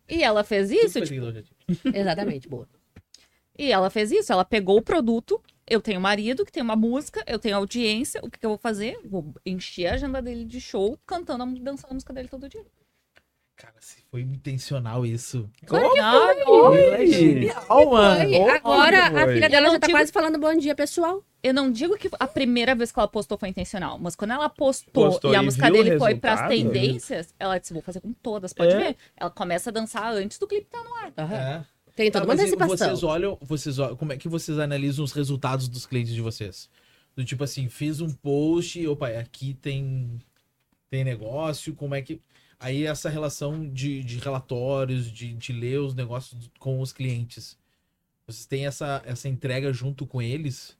e ela fez isso, tipo. Exatamente, boa. e ela fez isso. Ela pegou o produto. Eu tenho marido que tem uma música, eu tenho audiência. O que, que eu vou fazer? Vou encher a agenda dele de show, cantando, dançando a música dele todo dia. Cara, se foi intencional isso. Ah, É genial, mano. Foi. Agora foi. a filha dela já tá digo- quase falando bom dia, pessoal. Eu não digo que a primeira vez que ela postou foi intencional, mas quando ela postou, Postou e a música dele foi pras tendências, ela disse: vou fazer com todas, pode É. ver. Ela começa a dançar antes do clipe tá no ar. É. Tem toda uma antecipação. vocês olham, vocês olham, como é que vocês analisam os resultados dos clientes de vocês? Do tipo assim, fiz um post, opa, aqui tem tem negócio, como é que aí essa relação de, de relatórios, de, de ler os negócios com os clientes. Vocês têm essa, essa entrega junto com eles?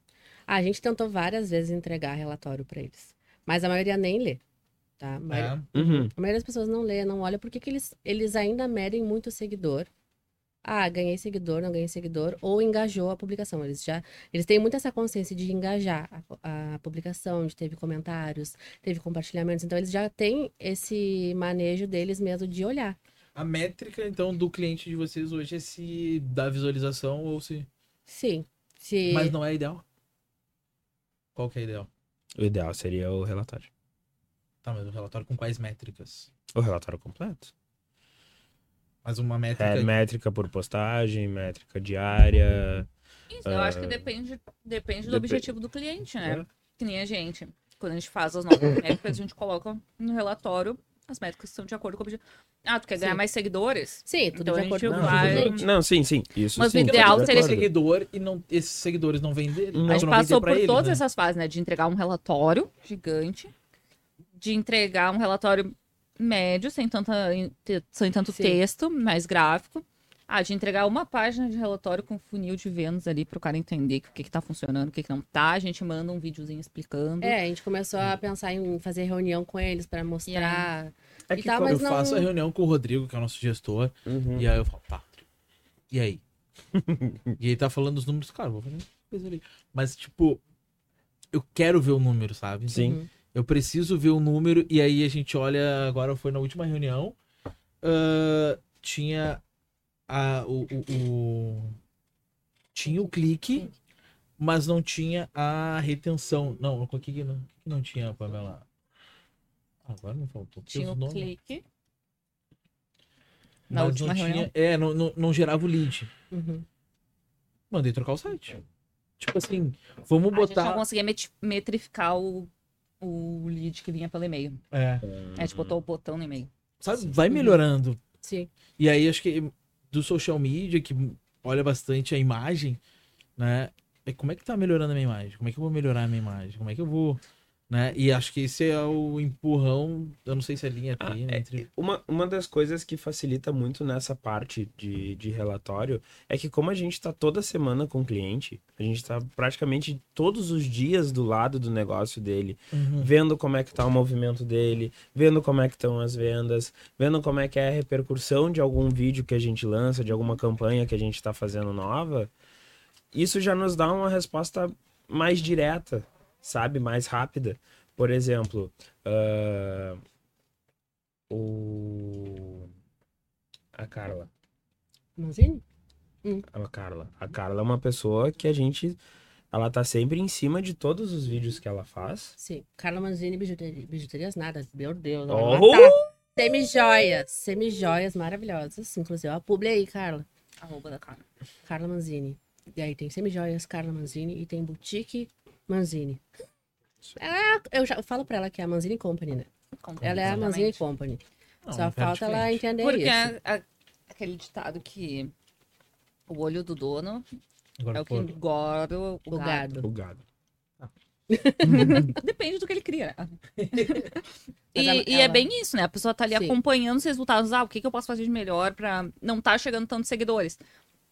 Ah, A gente tentou várias vezes entregar relatório pra eles. Mas a maioria nem lê. Tá? A maioria, É. Uhum. a maioria das pessoas não lê, não olha, porque que eles, eles ainda medem muito seguidor. Ah, ganhei seguidor, não ganhei seguidor, ou engajou a publicação. Eles já. Eles têm muito essa consciência de engajar a, a publicação, de teve comentários, teve compartilhamentos. Então, eles já têm esse manejo deles mesmo de olhar. A métrica, então, do cliente de vocês hoje é se dá visualização ou se. Sim. Se... Mas não é ideal. Qual que é ideal? O ideal seria o relatório. Tá, mas o relatório com quais métricas? O relatório completo. Mas uma métrica. É métrica por postagem, métrica diária. Isso, eu acho que depende, depende do Depe- objetivo do cliente, né? É. Que nem a gente. Quando a gente faz as nossas métricas, a gente coloca no relatório as métricas que são de acordo com o objetivo. Ah, tu quer ganhar Sim. mais seguidores? Sim, tudo Então de acordo gente com o vai-. Não, sim, sim. Isso Mas o sim. ideal tô de seria seguidor e não, esses seguidores não vendem. Não. A gente vender passou por eles, todas né? essas fases, né? De entregar um relatório gigante, de entregar um relatório médio, sem, tanta, sem tanto Sim. texto, mais gráfico. Ah, de entregar uma página de relatório com funil de vendas ali pro cara entender o que, que tá funcionando, o que, que não tá. A gente manda um videozinho explicando. É, a gente começou a pensar em fazer reunião com eles pra mostrar. É E que tá, quando- Eu não- faço a reunião com o Rodrigo, que é o nosso gestor, Uhum. e aí eu falo, tá. E aí? e ele tá falando os números, cara, vou fazer uma coisa ali. Mas, tipo, eu quero ver o número, sabe? Sim. Uhum. Eu preciso ver o número, e aí a gente olha, agora foi na última reunião, ah, tinha a, o, o- o- Tinha o clique, mas não tinha a retenção. Não, o que não, o que que não tinha, Pamela? Agora não faltou. Tinha o nomes- clique. Na mas última não tinha- reunião. É, não, não, não gerava o lead. Uhum. Mandei trocar o site. Tipo assim, vamos A gente não botar. conseguia met- metrificar o, o lead que vinha pelo e-mail. É, A gente botou o botão no e-mail. sabe, vai melhorando. Sim. E aí acho que do social media, que olha bastante a imagem, né? É como é que tá melhorando a minha imagem? Como é que eu vou melhorar a minha imagem? Como é que eu vou. Né? E acho que esse é o empurrão. Eu não sei se é linha Ah, fina é- entre. Uma, uma das coisas que facilita muito nessa parte de, de relatório é que como a gente está toda semana com o cliente, a gente está praticamente todos os dias do lado do negócio dele, Uhum. vendo como é que tá o movimento dele, vendo como é que estão as vendas, vendo como é que é a repercussão de algum vídeo que a gente lança, de alguma campanha que a gente está fazendo nova, isso já nos dá uma resposta mais direta, sabe? Mais rápida. Por exemplo, ah, o... a Carla. Manzini? A Carla. A Carla é uma pessoa que a gente. Ela tá sempre em cima de todos os vídeos que ela faz. Sim. Carla Manzini, bijuteria, bijuterias nada. Meu Deus. Oh! Semi-joias. Semi-joias maravilhosas. Inclusive, a publi aí, Carla. Arroba da cara. Carla Manzini. E aí tem semi-joias Carla Manzini e tem boutique Manzini. Ela, é- eu já eu falo pra ela que é a Manzini Company, né? Ela é a Manzini Exatamente. Company. Não, Só perde falta ela entender Porque isso. é, é aquele ditado que o olho do dono Agora, é o que engorda o, O gado. gado. O gado. Depende do que ele cria. e, ela- e é ela- bem isso, né? A pessoa tá ali Sim. acompanhando os resultados. Ah, o que, que eu posso fazer de melhor pra não tá chegando tantos seguidores?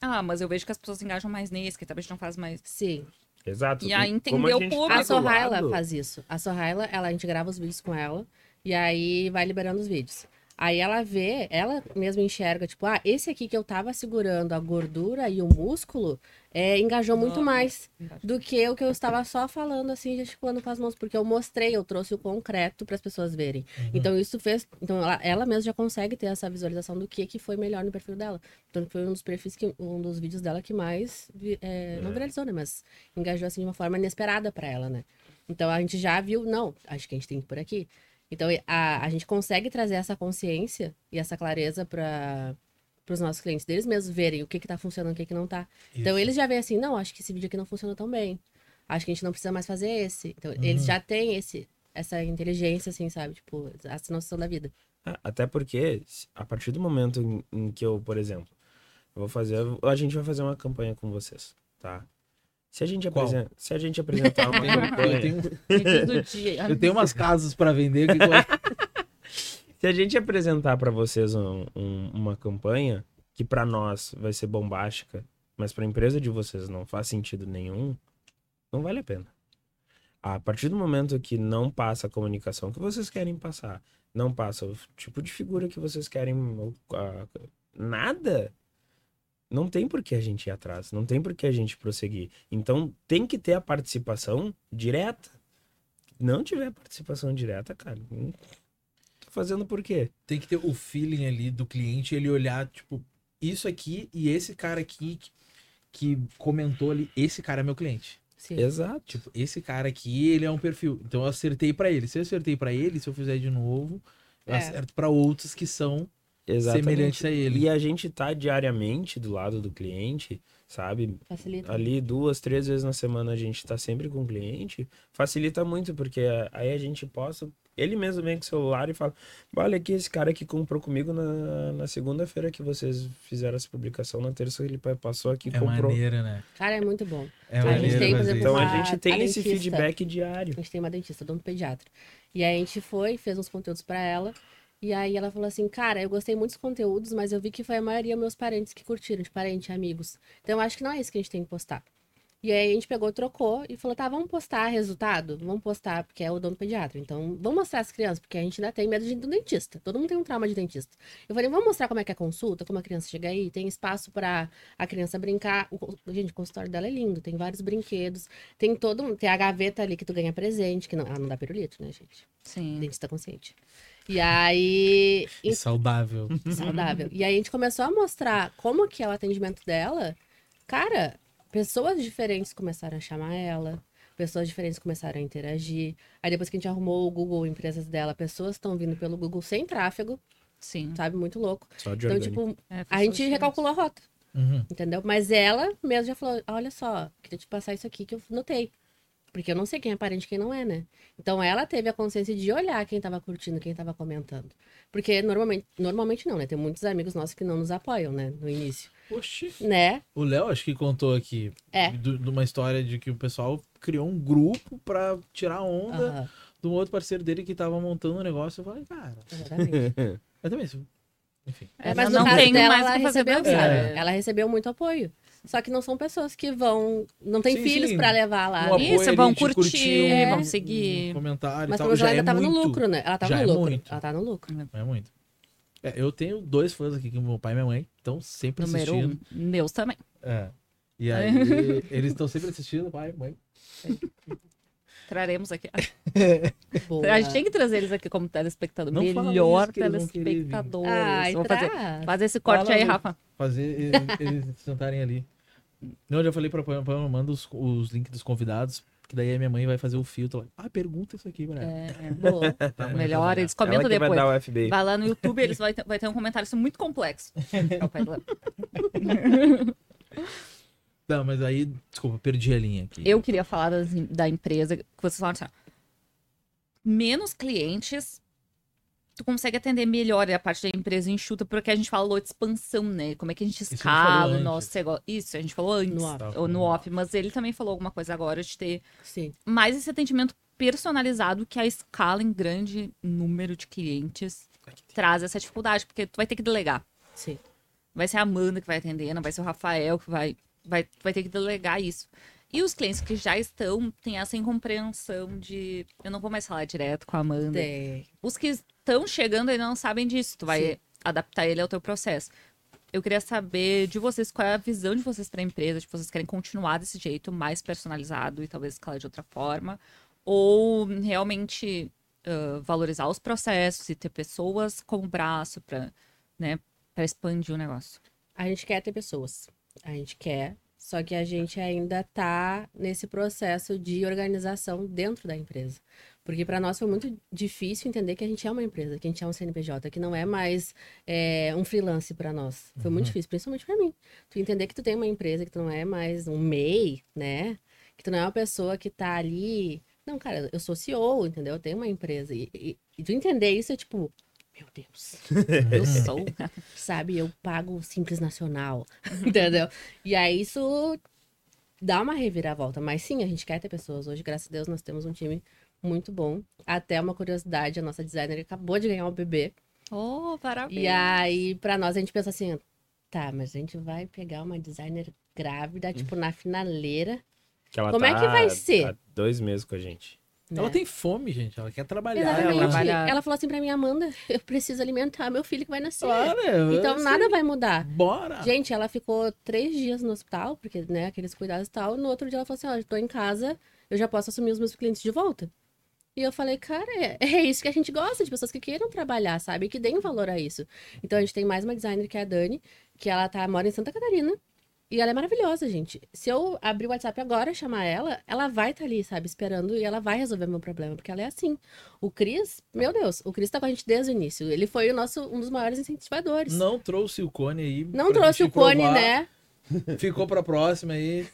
Ah, mas eu vejo que as pessoas se engajam mais nesse, que talvez não faz mais. Sim. Exato. E aí Como entender o gente público. A tá Sorraila faz isso. A Sorraila, ela, a gente grava os vídeos com ela e aí vai liberando os vídeos. Aí ela vê, ela mesma enxerga, tipo, ah, esse aqui que eu tava segurando a gordura e o músculo é, engajou muito Nossa, mais engajou. do que o que eu estava só falando assim, gesticulando com as mãos, porque eu mostrei, eu trouxe o concreto para as pessoas verem. Uhum. Então isso fez, então ela, ela mesma já consegue ter essa visualização do que que foi melhor no perfil dela. Então foi um dos perfis que um dos vídeos dela que mais vi- é, não viralizou, né, mas engajou assim de uma forma inesperada para ela, né? Então a gente já viu, não, acho que a gente tem que ir por aqui. Então a, a gente consegue trazer essa consciência e essa clareza para os nossos clientes, deles mesmos verem o que que tá funcionando, o que que não tá. Então eles já veem assim, não, acho que esse vídeo aqui não funciona tão bem. Acho que a gente não precisa mais fazer esse. Então eles Uhum. já têm esse essa inteligência assim, sabe? Tipo, essa noção da vida. Ah, Até porque, a partir do momento em, em que eu, por exemplo, eu vou fazer. A gente vai fazer uma campanha com vocês, tá? Se a gente, se a gente apresentar uma Eu tenho, eu campanha. tenho, eu tenho umas casas pra vender. Que Se a gente apresentar pra vocês um- um- uma campanha que pra nós vai ser bombástica, mas pra empresa de vocês não faz sentido nenhum, não vale a pena. A partir do momento que não passa a comunicação que vocês querem passar, não passa o tipo de figura que vocês querem, a- nada, não tem por que a gente ir atrás, não tem por que a gente prosseguir. Então tem que ter a participação direta. Não tiver participação direta, cara, não- tô fazendo por quê? tem que ter o feeling ali do cliente, ele olhar, tipo, isso aqui e esse cara aqui que, que comentou ali, esse cara é meu cliente. Sim. Exato. Tipo, esse cara aqui, ele é um perfil. Então eu acertei pra ele. Se eu acertei pra ele, se eu fizer de novo, eu É. acerto pra outros que são Exatamente. semelhantes a ele. E a gente tá diariamente do lado do cliente, sabe? Facilita. Ali duas, três vezes na semana a gente tá sempre com o cliente, facilita muito, porque aí a gente posta, ele mesmo vem com o celular e fala, olha aqui esse cara que comprou comigo na, na segunda-feira que vocês fizeram essa publicação, na terça ele passou aqui e É comprou. maneiro, né? Cara, é muito bom. É A maneiro gente tem, por exemplo. Então a gente tem a esse dentista. feedback diário. A gente tem uma dentista, odontopediatra. E aí a gente foi, fez uns conteúdos pra ela. E aí ela falou assim, cara, eu gostei muito dos conteúdos, mas eu vi que foi a maioria meus parentes que curtiram, de parente, amigos. Então eu acho que não é isso que a gente tem que postar. E aí a gente pegou, trocou e falou, tá, vamos postar resultado? Vamos postar, porque é o dono pediatra. Então, vamos mostrar as crianças, porque a gente ainda tem medo de ir do dentista. Todo mundo tem um trauma de dentista. Eu falei, vamos mostrar como é que é a consulta, como a criança chega aí, tem espaço pra a criança brincar. O, gente, o consultório dela é lindo, tem vários brinquedos, tem todo, um- tem a gaveta ali que tu ganha presente, que não, ah, não dá pirulito, né, gente? Sim. Dentista consciente. E aí, E saudável. saudável. E aí a gente começou a mostrar como que é o atendimento dela. Cara, pessoas diferentes começaram a chamar ela, pessoas diferentes começaram a interagir. Aí depois que a gente arrumou o Google Empresas dela, pessoas estão vindo pelo Google sem tráfego, Sim. sabe? Muito louco. Só de Então, orgânico. tipo, É, a gente recalculou a rota, Uhum. entendeu? Mas ela mesmo já falou: olha só, queria te passar isso aqui que eu notei. Porque eu não sei quem é parente e quem não é, né? Então ela teve a consciência de olhar quem tava curtindo, quem tava comentando. Porque normalmente, normalmente não, né? Tem muitos amigos nossos que não nos apoiam, né? No início. Oxi. Né? O Léo acho que contou aqui É. do- de uma história de que o pessoal criou um grupo pra tirar onda de um outro parceiro dele que tava montando um negócio. Eu falei, cara, exatamente. eu também. Enfim. É, mas não no tenho dela, mais o ela que fazer recebeu, vida. Ela recebeu muito apoio. Só que não são pessoas que vão. Não tem Sim, filhos sim. pra levar lá. Um Isso, ali vão de curtir, um- vão um seguir. comentário Mas pelo menos Já ela ainda é tava no muito. lucro, né? Ela tava Já no é lucro. muito. Ela tá no lucro. É muito. É, eu tenho dois fãs aqui, que é meu pai e minha mãe, estão sempre Número assistindo. um. Meus também. É. E aí, eles estão sempre assistindo, pai, mãe. Traremos aqui. Boa. A gente tem que trazer eles aqui como telespectador. Não Melhor. Ai, Vou fazer, fazer esse corte Fala, aí. Rafa. Fazer eles, eles sentarem ali. Não, eu já falei pra Pamela, Pamela, manda os, os links dos convidados. Porque daí a minha mãe vai fazer o filtro lá. Ah, pergunta isso aqui, ela. É, Boa. Tá, melhor, vai eles Ela comentam que vai depois. dar o FBI. Vai lá no YouTube, eles vai ter, vai ter um comentário muito complexo. É o pai do Léo. Não, mas aí, desculpa, perdi a linha aqui. Eu queria falar das- da empresa que vocês falaram assim, ó, menos clientes, tu consegue atender melhor a parte da empresa enxuta, porque a gente falou de expansão, né? Como é que a gente escala o nosso negócio. Isso, a gente falou antes, No off. ou no off, mas ele também falou alguma coisa agora de ter Sim. mais esse atendimento personalizado que a escala em grande número de clientes traz essa dificuldade, porque tu vai ter que delegar. Sim. Vai ser a Amanda que vai atender, não vai ser o Rafael que vai, vai, vai ter que delegar isso. E os clientes que já estão têm essa incompreensão de eu não vou mais falar direto com a Amanda. É. Os que estão chegando ainda não sabem disso. Tu vai Sim. adaptar ele ao teu processo. Eu queria saber de vocês qual é a visão de vocês para a empresa, de vocês querem continuar desse jeito mais personalizado e talvez escalar de outra forma, ou realmente ah, valorizar os processos e ter pessoas como braço para né, para expandir o negócio. A gente quer ter pessoas. A gente quer. Só que a gente ainda tá nesse processo de organização dentro da empresa. Porque para nós foi muito difícil entender que a gente é uma empresa, que a gente é um CNPJ, que não é mais é, um freelance para nós. Foi muito difícil, principalmente para mim. Tu entender que tu tem uma empresa, que tu não é mais um MEI, né? Que tu não é uma pessoa que tá ali. Não, cara, eu sou CEO, entendeu? Eu tenho uma empresa. E, e, e tu entender isso é tipo, meu Deus Eu sou. sabe? Eu pago o Simples Nacional, entendeu? E aí isso dá uma reviravolta. Mas sim, a gente quer ter pessoas. Hoje, graças a Deus, nós temos um time muito bom. Até uma curiosidade, a nossa designer acabou de ganhar um bebê. Oh, parabéns. E aí, pra nós, a gente pensa assim, tá, mas a gente vai pegar uma designer grávida, tipo, na finaleira. Que ela Como é tá que vai ser? Há dois meses com a gente. né? Ela tem fome, gente. Ela quer trabalhar. Exatamente. Ela... trabalhar. Ela falou assim pra mim, Amanda, eu preciso alimentar meu filho que vai nascer. Claro, Então sei. nada vai mudar. Bora! Gente, ela ficou três dias no hospital, porque, né, aqueles cuidados e tal. No outro dia ela falou assim: ó, eu tô em casa, eu já posso assumir os meus clientes de volta. E eu falei, cara, é, é isso que a gente gosta, de pessoas que queiram trabalhar, sabe? Que deem valor a isso. Então a gente tem mais uma designer que é a Dani, que ela tá, mora em Santa Catarina. E ela é maravilhosa, gente. Se eu abrir o WhatsApp agora e chamar ela, ela vai estar ali, sabe, esperando e ela vai resolver meu problema, porque ela é assim. O Cris, meu Deus, o Cris tá com a gente desde o início. Ele foi o nosso, um dos maiores incentivadores. Não trouxe o cone aí. Não trouxe o cone, provar. né? Ficou pra próxima aí.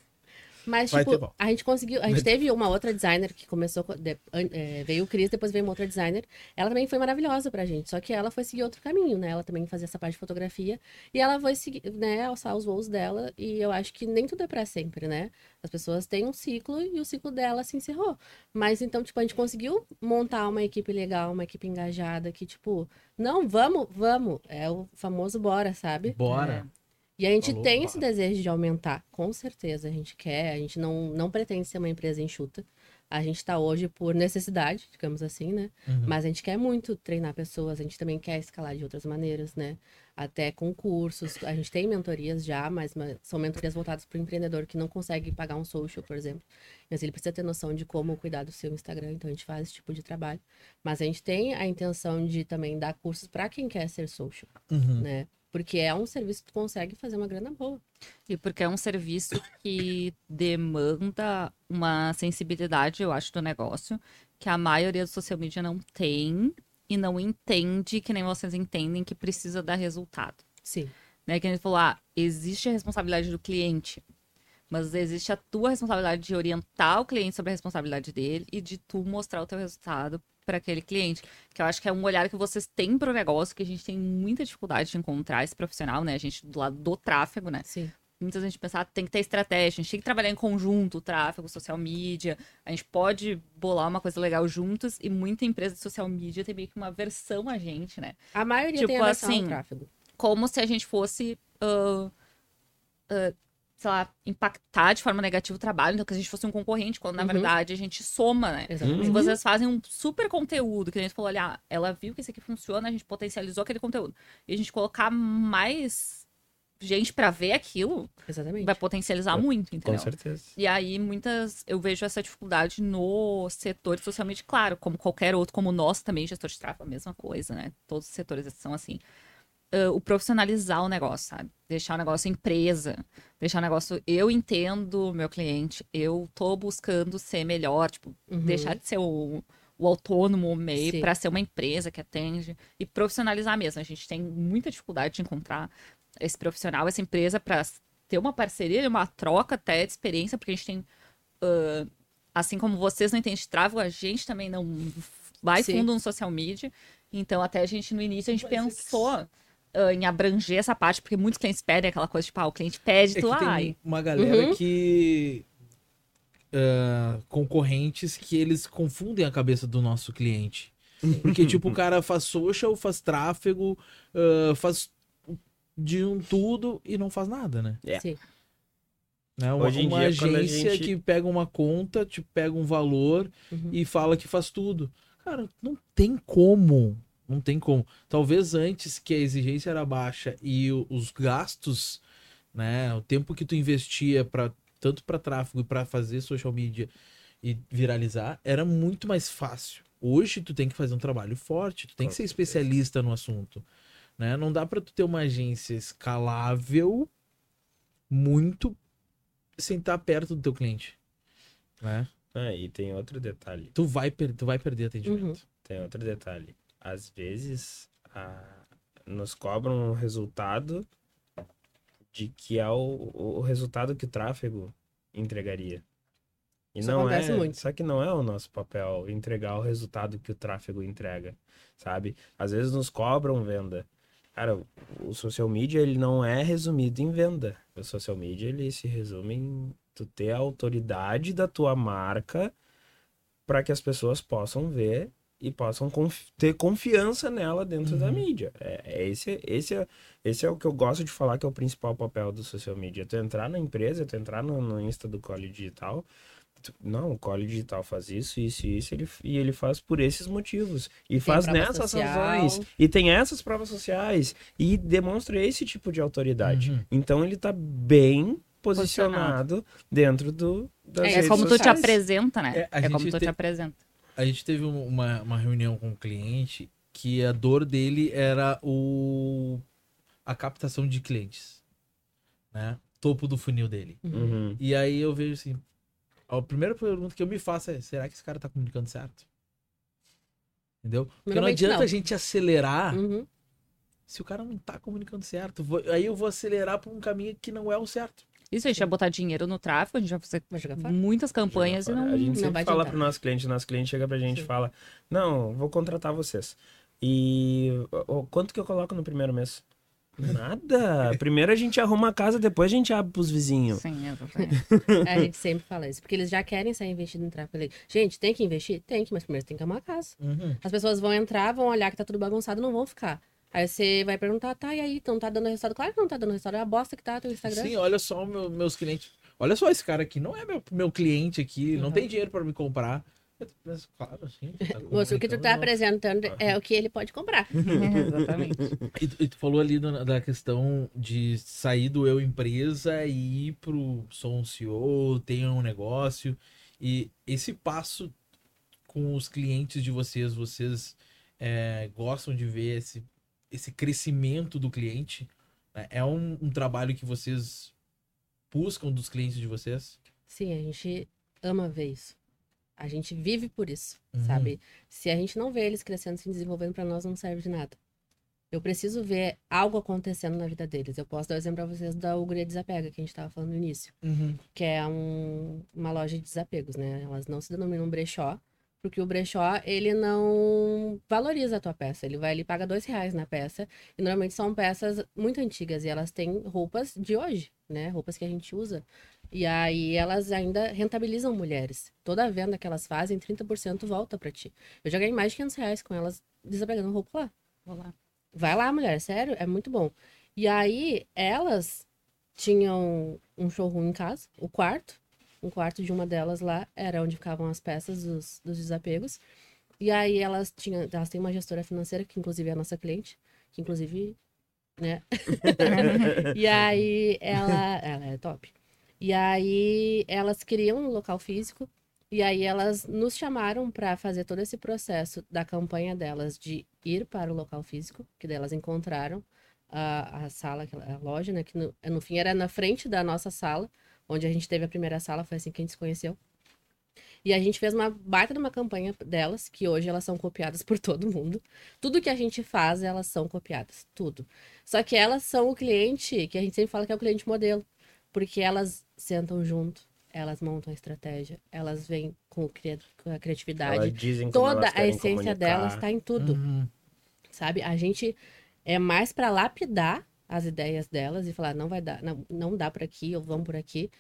Mas, Vai tipo, a gente conseguiu. A gente teve uma outra designer que começou. co- de- é, veio o Cris, depois veio uma outra designer. Ela também foi maravilhosa pra gente. Só que ela foi seguir outro caminho, né? Ela também fazia essa parte de fotografia. E ela foi seguir, né, alçar os voos dela. E eu acho que nem tudo é pra sempre, né? As pessoas têm um ciclo e o ciclo dela se encerrou. Mas então, tipo, a gente conseguiu montar uma equipe legal, uma equipe engajada que, tipo, não, vamos, vamos. É o famoso bora, sabe? Bora. E a gente Falou, tem pá. esse desejo de aumentar, com certeza. A gente quer, a gente não, não pretende ser uma empresa enxuta. A gente tá hoje por necessidade, digamos assim, né? Uhum. Mas a gente quer muito treinar pessoas, a gente também quer escalar de outras maneiras, né? Até com cursos. A gente tem mentorias já, mas, mas são mentorias voltadas para o empreendedor que não consegue pagar um social, por exemplo. Mas ele precisa ter noção de como cuidar do seu Instagram, então a gente faz esse tipo de trabalho. Mas a gente tem a intenção de também dar cursos para quem quer ser social, Uhum. né? Porque é um serviço que tu consegue fazer uma grana boa. E porque é um serviço que demanda uma sensibilidade, eu acho, do negócio, que a maioria do social media não tem e não entende, que nem vocês entendem, que precisa dar resultado. Sim. Né? Que a gente falou, ah, existe a responsabilidade do cliente, mas existe a tua responsabilidade de orientar o cliente sobre a responsabilidade dele e de tu mostrar o teu resultado para aquele cliente. Que eu acho que é um olhar que vocês têm para o negócio, que a gente tem muita dificuldade de encontrar esse profissional, né? A gente do lado do tráfego, né? Sim. muitas vezes a gente pensa, ah, tem que ter estratégia, a gente tem que trabalhar em conjunto, tráfego, social media, a gente pode bolar uma coisa legal juntos e muita empresa de social media tem meio que uma versão a gente, né? A maioria Tipo tem a versão assim, tráfego. Como se a gente fosse, ah, ah, sei lá, impactar de forma negativa o trabalho, então que a gente fosse um concorrente, quando na Uhum. verdade a gente soma, né? Exatamente. Se vocês fazem um super conteúdo, que a gente falou, olha, ela viu que esse aqui funciona, a gente potencializou aquele conteúdo. E a gente colocar mais gente pra ver aquilo, Exatamente. vai potencializar Com- muito, Com entendeu? certeza. E aí, muitas. Eu vejo essa dificuldade no setor de social media, claro, como qualquer outro, como nós também, gestor de tráfego, a mesma coisa, né? Todos os setores são assim. Ah, o profissionalizar o negócio, sabe? Deixar o negócio empresa, deixar o negócio eu entendo meu cliente, eu tô buscando ser melhor, tipo, Uhum. deixar de ser o, o autônomo o meio Sim. para ser uma empresa que atende e profissionalizar mesmo. A gente tem muita dificuldade de encontrar esse profissional, essa empresa para ter uma parceria, uma troca até de experiência, porque a gente tem ah, assim como vocês não entendem de tráfego, a gente também não vai Sim. fundo no social media. Então, até a gente, no início, a gente Mas é ah, em abranger essa parte, porque muitos clientes pedem aquela coisa, tipo, ah, o cliente pede, É tu, que tem ai. uma galera Uhum. que. ah, concorrentes que eles confundem a cabeça do nosso cliente. Porque, tipo, o cara faz social, faz tráfego, ah, faz de um tudo e não faz nada, né? É. Sim. né? Uma, Hoje em uma dia, agência gente- que pega uma conta, te pega um valor Uhum. e fala que faz tudo. Cara, não tem como. Não tem como. Talvez antes que a exigência era baixa e os gastos, né, o tempo que tu investia para tanto para tráfego e para fazer social media e viralizar, era muito mais fácil. Hoje tu tem que fazer um trabalho forte, tu tem que ser especialista no assunto, né? Não dá para tu ter uma agência escalável muito sem estar perto do teu cliente, né? Ah, e tem outro detalhe. Tu vai, per- tu vai perder atendimento. Uhum. Tem outro detalhe. Às vezes, a- nos cobram um resultado de que é o, o resultado que o tráfego entregaria. E Isso não é, muito. Só que não é o nosso papel entregar o resultado que o tráfego entrega, sabe? Às vezes nos cobram venda. Cara, o- o social media ele não é resumido em venda. O social media ele se resume em tu ter a autoridade da tua marca para que as pessoas possam ver e possam conf- ter confiança nela dentro da Uhum. mídia. É, é esse, esse, é, esse é o que eu gosto de falar que é o principal papel do social media. Tu entrar na empresa, tu entrar no, no Insta do Cole Digital, tu- não, o Cole Digital faz isso, isso e isso, ele, e ele faz por esses motivos. E faz prova nessas social. razões. E tem essas provas sociais. E demonstra esse tipo de autoridade. Uhum. Então ele tá bem posicionado dentro do, das É, É como tu te sociais. apresenta, né? É, É, como tu te- te apresenta. A gente teve um- uma, uma reunião com um cliente que a dor dele era o a captação de clientes, né? Topo do funil dele. Uhum. E aí eu vejo assim, a primeira pergunta que eu me faço é, será que esse cara tá comunicando certo? Entendeu? Porque não adianta não. a gente acelerar Uhum. se o cara não tá comunicando certo. Aí eu vou acelerar por um caminho que não é o certo. Isso, a gente vai botar dinheiro no tráfego, a gente vai fazer Vai jogar fora. muitas campanhas e não. A gente não sempre vai fala adiantar. pro nosso cliente, o nosso cliente chega pra gente e fala: Não, vou contratar vocês. E ó, quanto que eu coloco no primeiro mês? Nada. Primeiro a gente arruma a casa, depois a gente abre pros vizinhos. Sim, exatamente. É, a gente sempre fala isso. Porque eles já querem sair investindo em tráfego. Gente, tem que investir? Tem que, mas primeiro tem que arrumar a casa. As pessoas vão entrar, vão olhar que tá tudo bagunçado não vão ficar. Aí você vai perguntar, tá, e aí? Então tá dando resultado? Claro que não tá dando resultado. É a bosta que tá teu Instagram. Sim, olha só meu- meus clientes. Olha só esse cara aqui, não é meu, meu cliente aqui, não Uhum. tem dinheiro pra me comprar. Mas, claro, sim. tá Moço, o que tu tá apresentando é o que ele pode comprar. Exatamente. E, tu- e tu falou ali do- da questão de sair do eu empresa e ir pro sou um CEO, tenho um negócio. E esse passo com os clientes de vocês, vocês é, gostam de ver esse, esse crescimento do cliente? né? É um, um trabalho que vocês buscam dos clientes de vocês? Sim, a gente ama ver isso. A gente vive por isso, Uhum. sabe? Se a gente não vê eles crescendo, se desenvolvendo, pra nós não serve de nada. Eu preciso ver algo acontecendo na vida deles. Eu posso dar o exemplo pra vocês da Uguria Desapega, que a gente tava falando no início. que é um- uma loja de desapegos, né? Elas não se denominam brechó, porque o brechó, ele não valoriza a tua peça. Ele vai, ele paga dois reais na peça, e normalmente são peças muito antigas, e elas têm roupas de hoje, né? Roupas que a gente usa. E aí elas ainda rentabilizam mulheres. Toda a venda que elas fazem, 30% volta pra ti. Eu já ganhei mais de 500 reais com elas desapegando roupa lá. Vou lá. Vai lá, mulher, sério, é muito bom. E aí, elas tinham um showroom em casa, o quarto. Um quarto de uma delas lá era onde ficavam as peças dos, dos desapegos. E aí elas tinham, elas têm uma gestora financeira, que inclusive é a nossa cliente, que inclusive, né? e aí ela, ela é top. E aí elas queriam um local físico, e aí elas nos chamaram para fazer todo esse processo da campanha delas de ir para o local físico, que daí elas encontraram a, a sala, a loja, né? Que no, no fim era na frente da nossa sala, onde a gente teve a primeira sala, foi assim que a gente se conheceu. E a gente fez uma baita de uma campanha delas, que hoje elas são copiadas por todo mundo. Tudo que a gente faz, elas são copiadas. Tudo. Só que elas são o cliente, que a gente sempre fala que é o cliente modelo. Porque elas sentam junto, elas montam a estratégia, elas vêm com, o cria- com a criatividade. Elas dizem Toda elas a essência comunicar. delas está em tudo Uhum. sabe? A gente é mais pra lapidar as ideias delas e falar, não vai dar, não, não dá por aqui, ou vamos por aqui.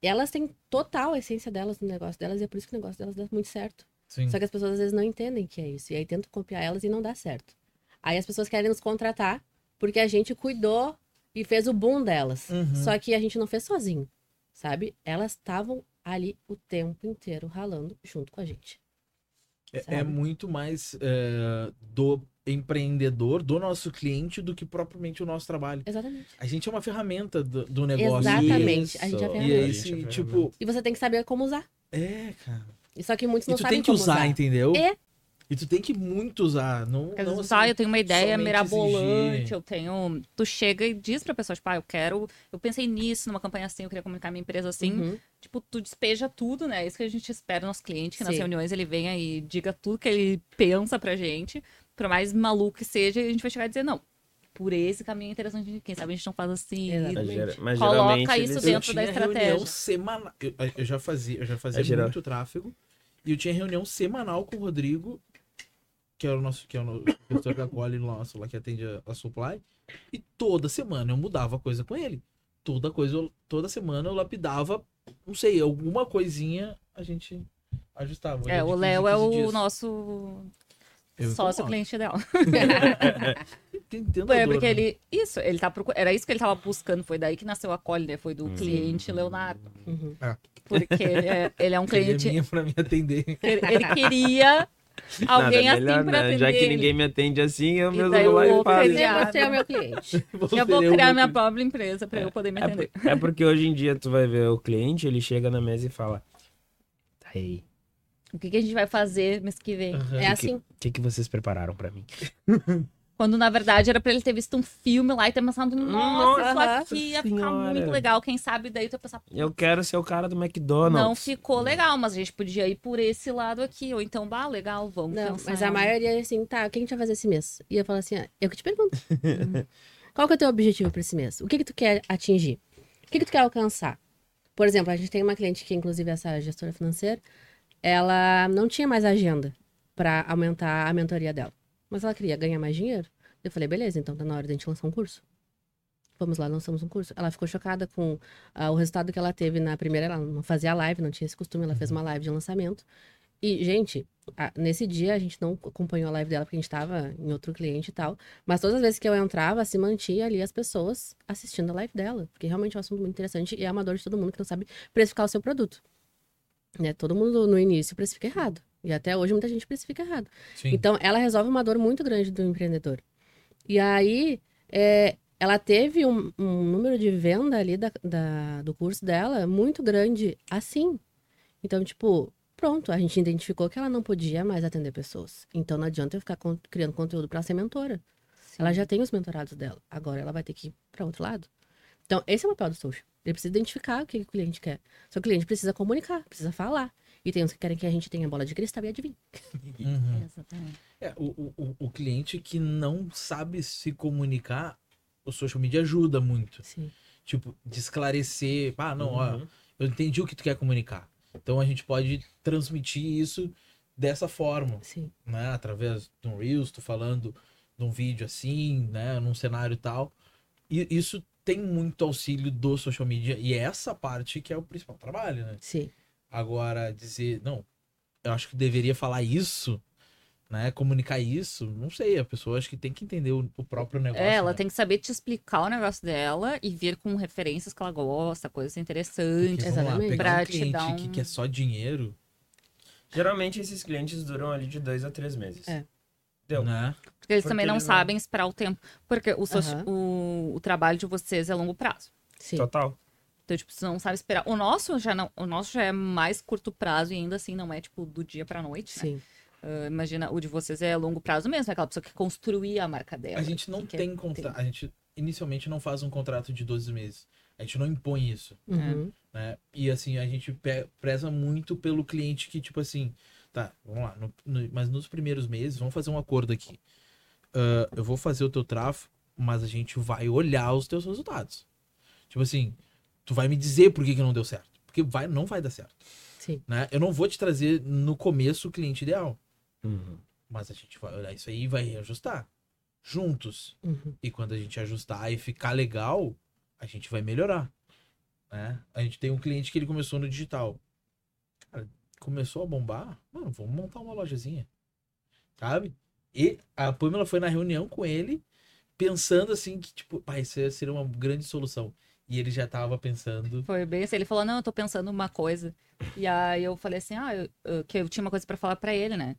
Elas têm total a essência delas no negócio delas, e é por isso que o negócio delas dá muito certo. Sim. Só que as pessoas às vezes não entendem que é isso, e aí tentam copiar elas e não dá certo. Aí as pessoas querem nos contratar porque a gente cuidou e fez o boom delas. Uhum. Só que a gente não fez sozinho, sabe? Elas estavam ali o tempo inteiro ralando junto com a gente. É, é muito mais é, do empreendedor, do nosso cliente, do que propriamente o nosso trabalho. Exatamente. A gente é uma ferramenta do, do negócio. Exatamente. A gente é Isso. E ferramenta. aí, A gente se, é tipo, E você tem que saber como usar. é, cara. E Só que muitos E não tu sabem tem que como usar, entendeu? É. E tu tem que muito usar. Não, Às não vezes, assim, ah, eu tenho uma ideia mirabolante, exigir. eu tenho. Tu chega e diz pra pessoa, tipo, ah, eu quero. Eu pensei nisso numa campanha assim, eu queria comunicar minha empresa assim. Uhum. Tipo, tu despeja tudo, né? Isso que a gente espera do nosso cliente, que nas Sim. reuniões ele venha e diga tudo que ele pensa pra gente. Por mais maluco que seja, a gente vai chegar e dizer, não. Por esse caminho é interessante, quem sabe a gente não faz assim. Exatamente. Mas, Coloca isso dentro da estratégia. semanal. Eu, eu já fazia, eu já fazia É geral. muito tráfego. E eu tinha reunião semanal com o Rodrigo, que é o nosso, que é o gestor da Cole nosso lá que atende a, a supply. E toda semana eu mudava coisa com ele. Toda coisa, eu- toda semana eu lapidava, não sei, alguma coisinha a gente ajustava. É, o 15 Léo é 15 o dias. nosso Eu sócio incomodo. cliente ideal. Entendedor, É, porque né? ele. Isso, ele tá procurando. Era isso que ele tava buscando. Foi daí que nasceu a Cole, né? Foi do Hum. cliente Leonardo. Uhum. Porque ele é, ele é um Ele é cliente. minha pra me atender. Ele, ele queria alguém Nada assim melhor, pra atender. Já que ele. ninguém me atende assim, eu E mesmo vou lá eu e criar. Você é o meu cliente. Eu vou criar o minha própria empresa pra eu poder me É, atender. por- é porque hoje em dia tu vai ver o cliente, ele chega na mesa e fala: Tá aí, O que, que a gente vai fazer mês que vem? Aham. É assim. o que, que vocês prepararam pra mim? Quando na verdade era pra ele ter visto um filme lá e ter pensado, nossa, isso Nossa aqui ia ficar muito legal. Quem sabe daí tu ia pensar, Eu quero ser o cara do McDonald's. não ficou legal, mas a gente podia ir por esse lado aqui. Ou então, bah, legal, vamos Não, pensar. mas a maioria é assim, tá, o que a gente vai fazer esse mês? E eu falo assim, ah, eu que te pergunto. Qual que é o teu objetivo pra esse mês? O que que tu quer atingir? O que que tu quer alcançar? Por exemplo, a gente tem uma cliente que, inclusive, essa gestora financeira, ela não tinha mais agenda pra aumentar a mentoria dela. Mas ela queria ganhar mais dinheiro. Eu falei, beleza, então tá na hora da gente lançar um curso. Vamos lá, lançamos um curso. Ela ficou chocada com ah, o resultado que ela teve na primeira. Ela não fazia live, não tinha esse costume. Ela fez uma live de lançamento. E, gente, a- nesse dia a gente não acompanhou a live dela porque a gente tava em outro cliente e tal. Mas todas as vezes que eu entrava, se mantinha ali as pessoas assistindo a live dela. Porque realmente é um assunto muito interessante e é amador de todo mundo que não sabe precificar o seu produto. Né? Todo mundo no início precifica errado. E até hoje muita gente precifica errado. Sim. Então, ela resolve uma dor muito grande do empreendedor. E aí, é, ela teve um, um número de venda ali da, da- do curso dela muito grande assim. Então, tipo, pronto, a gente identificou que ela não podia mais atender pessoas. Então, não adianta eu ficar con- criando conteúdo para ser mentora. Ela já tem os mentorados dela. Agora ela vai ter que ir para outro lado. Então, esse é o papel do social. Ele precisa identificar o que o cliente quer. Seu cliente precisa comunicar, precisa falar. E tem uns que querem que a gente tenha bola de cristal e adivinha. Uhum. Exatamente. É, o, o, o- o cliente que não sabe se comunicar, o social media ajuda muito. Sim. Tipo, de esclarecer. Ah, não, ó, Uhum. eu entendi o que tu quer comunicar. Então a gente pode transmitir isso dessa forma, Sim. né? Através de um Reels, tu falando de um vídeo assim, né? Num cenário tal. E isso tem muito auxílio do social media. E é essa parte que é o principal trabalho, né? Sim. Agora, dizer, não, eu acho que deveria falar isso, né? Comunicar isso, não sei, a pessoa acho que tem que entender o, o próprio negócio. É, ela né? tem que saber te explicar o negócio dela e vir com referências que ela gosta, coisas Porque, interessantes. vamos lá, Exatamente. pegar Pra um te cliente dar que um- quer só dinheiro, Geralmente esses clientes duram ali de dois a três meses. É. Deu. né? Porque eles Porque também não eles não- sabem esperar o tempo. Porque o, Aham. o, o trabalho de vocês é longo prazo. Sim. Total. Então, tipo, você não sabe esperar. O nosso já não, o nosso já é mais curto prazo e ainda assim não é, tipo, do dia pra noite, né? Sim. Ah, imagina, o de vocês é longo prazo mesmo, é aquela pessoa que construía a marca dela. A gente não que tem contrato. A gente inicialmente não faz um contrato de 12 meses. A gente não impõe isso. Uhum. né? E assim, a gente preza muito pelo cliente que, tipo assim, tá, vamos lá, no- no- mas nos primeiros meses, vamos fazer um acordo aqui. Ah, eu vou fazer o teu tráfego, mas a gente vai olhar os teus resultados. Tipo assim, tu vai me dizer por que, que não deu certo. Porque vai, não vai dar certo. Sim. Né? Eu não vou te trazer no começo o cliente ideal. Uhum. Mas a gente vai olhar isso aí e vai ajustar. Juntos. Uhum. E quando a gente ajustar e ficar legal, a gente vai melhorar. Né? A gente tem um cliente que ele começou no digital. Começou a bombar. Mano, vamos montar uma lojazinha. Sabe? E a Pamela foi na reunião com ele, pensando assim que, tipo, pai, isso ia ser uma grande solução. E ele já tava pensando. Foi bem assim, ele falou, não, eu tô pensando uma coisa. E aí eu falei assim, ah, eu- eu- que eu tinha uma coisa pra falar pra ele, né?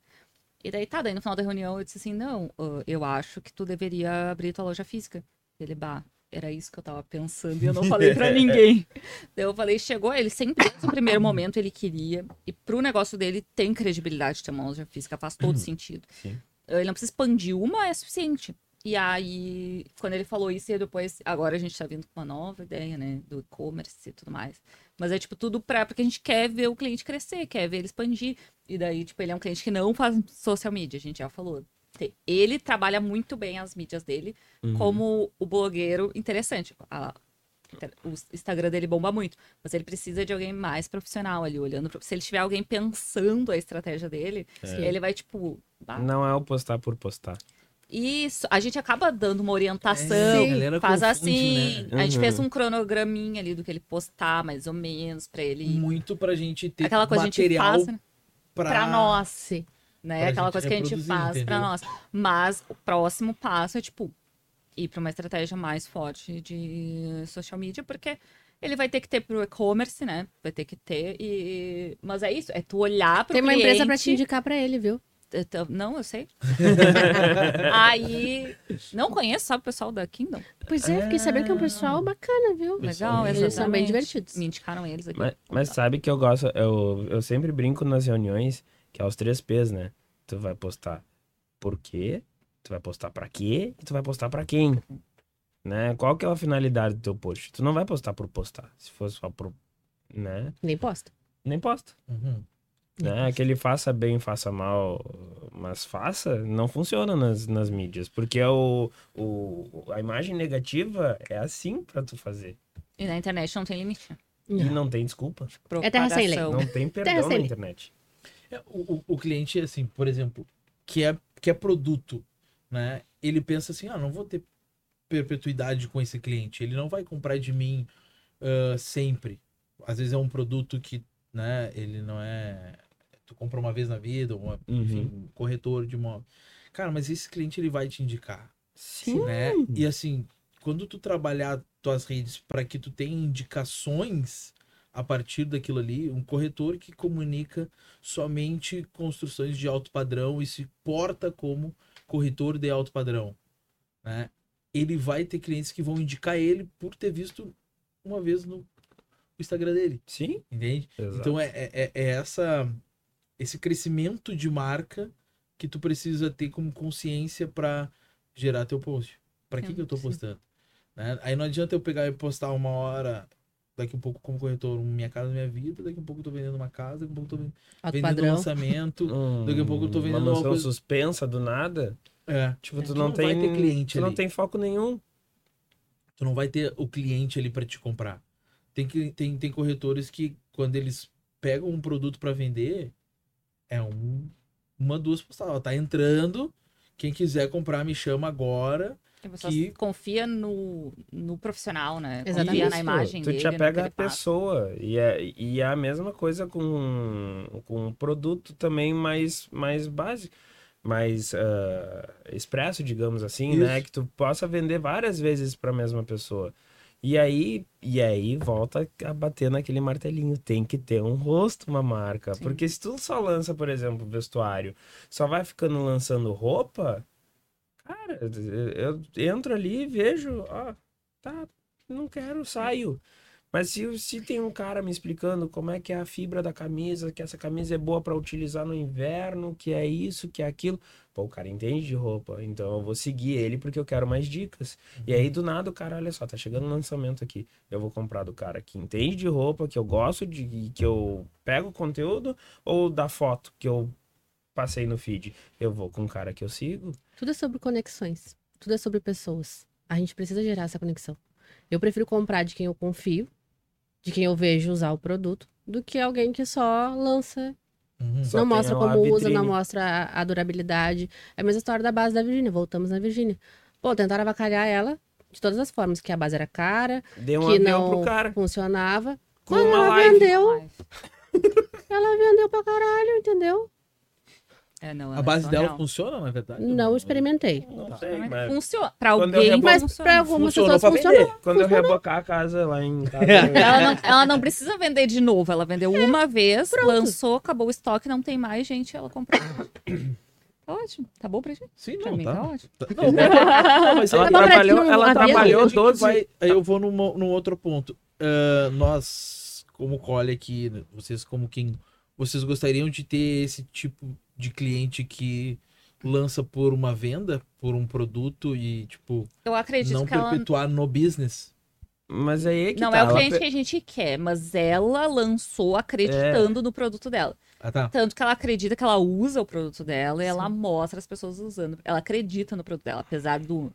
E daí tá, daí no final da reunião eu disse assim, não, eu acho que tu deveria abrir tua loja física. Ele, bah, era isso que eu tava pensando e eu não falei pra ninguém. daí eu falei, chegou, ele sempre, desde o primeiro momento, ele queria. E pro negócio dele tem credibilidade ter uma loja física, faz todo sentido. Sim. Ele não precisa expandir uma, é suficiente. E aí, quando ele falou isso, e depois, agora a gente tá vindo com uma nova ideia, né, do e-commerce e tudo mais. Mas é tipo tudo pra, porque a gente quer ver o cliente crescer, quer ver ele expandir. E daí, tipo, ele é um cliente que não faz social media, a gente já falou. Te- Ele trabalha muito bem as mídias dele Uhum. como o blogueiro interessante. A- o Instagram dele bomba muito, mas ele precisa de alguém mais profissional ali, olhando. pro- Se ele tiver alguém pensando a estratégia dele, É. ele vai, tipo. "Bah, Não é o postar por postar. isso, a gente acaba dando uma orientação, É, faz confunde, assim. né? A gente Uhum. fez um cronograminha ali do que ele postar, mais ou menos, pra ele. Muito pra gente ter Aquela coisa que a gente material faz né, pra... pra nós, Sim. Né? pra Aquela coisa que a gente faz pra entendeu? nós. Mas o próximo passo é, tipo, ir pra uma estratégia mais forte de social media, porque ele vai ter que ter pro e-commerce, né? Vai ter que ter. E... Mas é isso, é tu olhar pro Tem uma cliente... empresa pra te indicar pra ele, viu? Não, eu sei. Aí, não conheço, sabe o pessoal da Kingdom? Pois é, fiquei sabendo que é um pessoal bacana, viu? Legal, Eles são bem divertidos. Me indicaram eles aqui. Mas, mas sabe que eu gosto, eu, eu sempre brinco nas reuniões que é os três P's, né? Tu vai postar por quê, tu vai postar pra quê e tu vai postar pra quem. Né? Qual que é a finalidade do teu post? Tu não vai postar por postar. Se for só por. Né? Nem posta. Nem posta. Uhum. Né? Aquele faça bem, faça mal, mas faça, não funciona nas, nas mídias. Porque o, o, a imagem negativa é assim pra tu fazer. E na internet não tem limite. E não tem desculpa. É terra sem lei. Não tem perdão na internet. É, o, o, o cliente, assim, por exemplo, que é, que é produto, né? Ele pensa assim, ah, não vou ter perpetuidade com esse cliente. Ele não vai comprar de mim ah, sempre. Às vezes é um produto que, né, ele não é... Tu compra uma vez na vida, uma, Uhum. enfim, um corretor de imóvel. Cara, mas esse cliente, ele vai te indicar, Sim. né? E assim, quando tu trabalhar tuas redes para que tu tenha indicações a partir daquilo ali, um corretor que comunica somente construções de alto padrão e se porta como corretor de alto padrão, né? Ele vai ter clientes que vão indicar ele por ter visto uma vez no Instagram dele, Sim. entende? Exato. Então é, é, é essa esse crescimento de marca que tu precisa ter como consciência para gerar teu post. Para que, que eu tô sim. postando? Né? Aí não adianta eu pegar e postar uma hora, daqui um pouco como corretor, Minha Casa Minha Vida, daqui um pouco eu tô vendendo uma casa, daqui um pouco eu tô vendendo, Alto vendendo um padrão. lançamento. Hum, Daqui a pouco eu tô vendendo uma uma mansão coisa- suspensa do nada. É, Tipo, É, tu tu não, não tem vai ter cliente tu não ali. tem foco nenhum. tu não vai ter o cliente ali para te comprar. Tem, que, tem, tem corretores que, quando eles pegam um produto para vender, é um, uma, duas postagens. Tá entrando, quem quiser comprar me chama agora. A pessoa que- confia no, no profissional, né? Exatamente. Confia na Isso, imagem tu dele. te apega à ele passa. pessoa. E é, e é a mesma coisa com, com um produto também mais, mais básico. Mais ah, expresso, digamos assim, né? Isso. Que tu possa vender várias vezes para a mesma pessoa. E aí, e aí volta a bater naquele martelinho. Tem que ter um rosto, uma marca. Sim. Porque se tu só lança, por exemplo, vestuário, só vai ficando lançando roupa, cara, eu entro ali e vejo, ó, tá, não quero, saio. Mas se, se tem um cara me explicando como é que é a fibra da camisa, que essa camisa é boa pra utilizar no inverno, que é isso, que é aquilo. Pô, o cara entende de roupa, então eu vou seguir ele porque eu quero mais dicas. E aí, do nada, o cara, olha só, tá chegando um lançamento aqui. Eu vou comprar do cara que entende de roupa, que eu gosto de. que eu pego o conteúdo, ou da foto que eu passei no feed. Eu vou com o cara que eu sigo. Tudo é sobre conexões. Tudo é sobre pessoas. A gente precisa gerar essa conexão. Eu prefiro comprar de quem eu confio, de quem eu vejo usar o produto, do que alguém que só lança, Uhum. Só não mostra como usa, vitrine. não mostra a, a durabilidade. É a mesma história da base da Virgínia. Voltamos na Virgínia. Pô, tentaram avacalhar ela de todas as formas, que a base era cara, Deu um que não pro cara. funcionava. Com uma ela live. vendeu, ela vendeu pra caralho, entendeu? É, não, A ela é base só dela real. funciona, na verdade? Não experimentei. Não sei, Mas mas. Funciona. Pra eu alguém, rebo- Mas funciona. pra algumas Funcionou pessoas pra funcionou. Quando eu rebocar a casa lá em casa. Ela não, ela não precisa vender de novo. Ela vendeu uma vez, lançou, acabou o estoque, não tem mais, gente. Ela comprou. Tá ótimo. Tá bom pra gente? Sim, Pra não, mim tá. tá ótimo. Não, mas ela Tá trabalhou, ti, não ela havia- trabalhou a gente 12. vai- aí eu vou num, num outro ponto. Ah, nós, como Cole aqui, vocês como quem. Vocês gostariam de ter esse tipo de cliente que lança por uma venda, por um produto e, tipo, Eu acredito não que ela. perpetuar no business? Mas aí é que Não tá, é o ela cliente pe- que a gente quer, mas ela lançou acreditando no produto dela. Ah, tá. Tanto que ela acredita que ela usa o produto dela e ela mostra as pessoas usando. Ela acredita no produto dela, apesar do.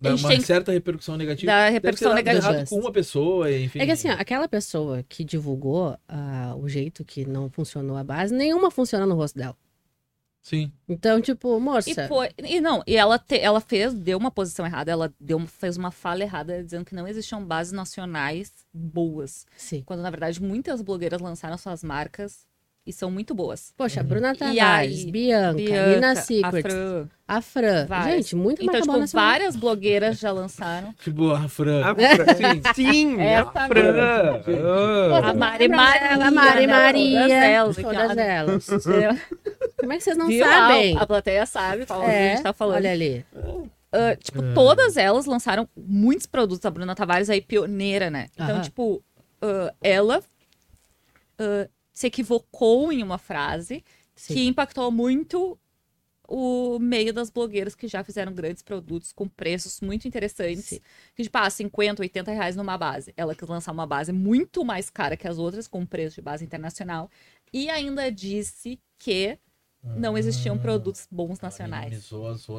Dá A gente uma tem certa repercussão negativa. Da repercussão negativa. com uma pessoa, enfim. É que assim, ó, aquela pessoa que divulgou ah, o jeito que não funcionou a base, nenhuma funciona no rosto dela. Sim. Então, tipo, moça. E foi. E não, e ela, te- ela fez, deu uma posição errada, ela deu, fez uma fala errada dizendo que não existiam bases nacionais boas. Sim. Quando, na verdade, muitas blogueiras lançaram suas marcas e são muito boas. Poxa, Uhum. Bruna Tavares, aí, Bianca, Bianca, Nina a Secrets, Fran, a Fran. Gente, muito Então, tipo, boa várias blogueiras já lançaram. Tipo, a Fran. A Fran- Sim, Essa a Fran. Ah. A Mari Maria. a Mari né? Maria. Todas elas. Todas. É, Como é que vocês não viu? sabem? A, a plateia sabe qual a É, gente tá falando. olha ali. Ah, tipo, É. todas elas lançaram muitos produtos. A Bruna Tavares aí, pioneira, né? Então, Aham. tipo, ah, ela ah, se equivocou em uma frase Sim. que impactou muito o meio das blogueiras que já fizeram grandes produtos com preços muito interessantes. Sim. Que, tipo, ah, 50, 80 reais numa base. Ela quis lançar uma base muito mais cara que as outras, com preço de base internacional. E ainda disse que não existiam produtos bons nacionais.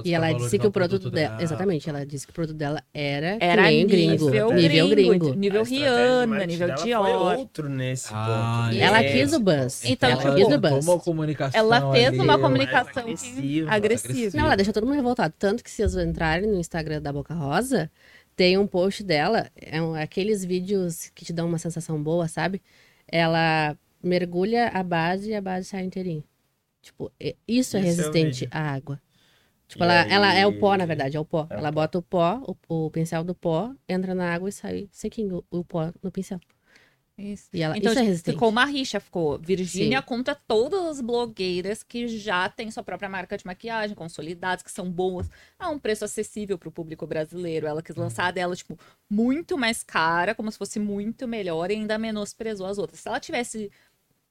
E ela valorizar disse que o produto dela. Exatamente, ela disse que o produto dela era, Era nível, gringo. gringo, Nível gringo. nível estratégia de Rihanna, nível dela Foi Dior. outro nesse Ah, ponto. Ela É. quis o buzz. Então, ela quis o buzz. uma comunicação Ela fez ali, uma comunicação agressiva. agressiva. Não, ela deixa todo mundo revoltado. Tanto que se vocês entrarem no Instagram da Boca Rosa, tem um post dela, é um- aqueles vídeos que te dão uma sensação boa, sabe? Ela mergulha a base e a base sai inteirinha. Tipo, e- isso é Esse é resistente à água. Tipo, E ela, aí- ela é o pó, na verdade, é o pó. É ela bota o pó, o, o pincel do pó, entra na água e sai sequinho o, o pó no pincel. Isso. E ela, Então, isso é tipo, resistente. ficou uma rixa, ficou Virgínia Sim. contra todas as blogueiras que já têm sua própria marca de maquiagem, consolidadas, que são boas, a um preço acessível para o público brasileiro. Ela quis lançar a dela, tipo, muito mais cara, como se fosse muito melhor e ainda menosprezou as outras. Se ela tivesse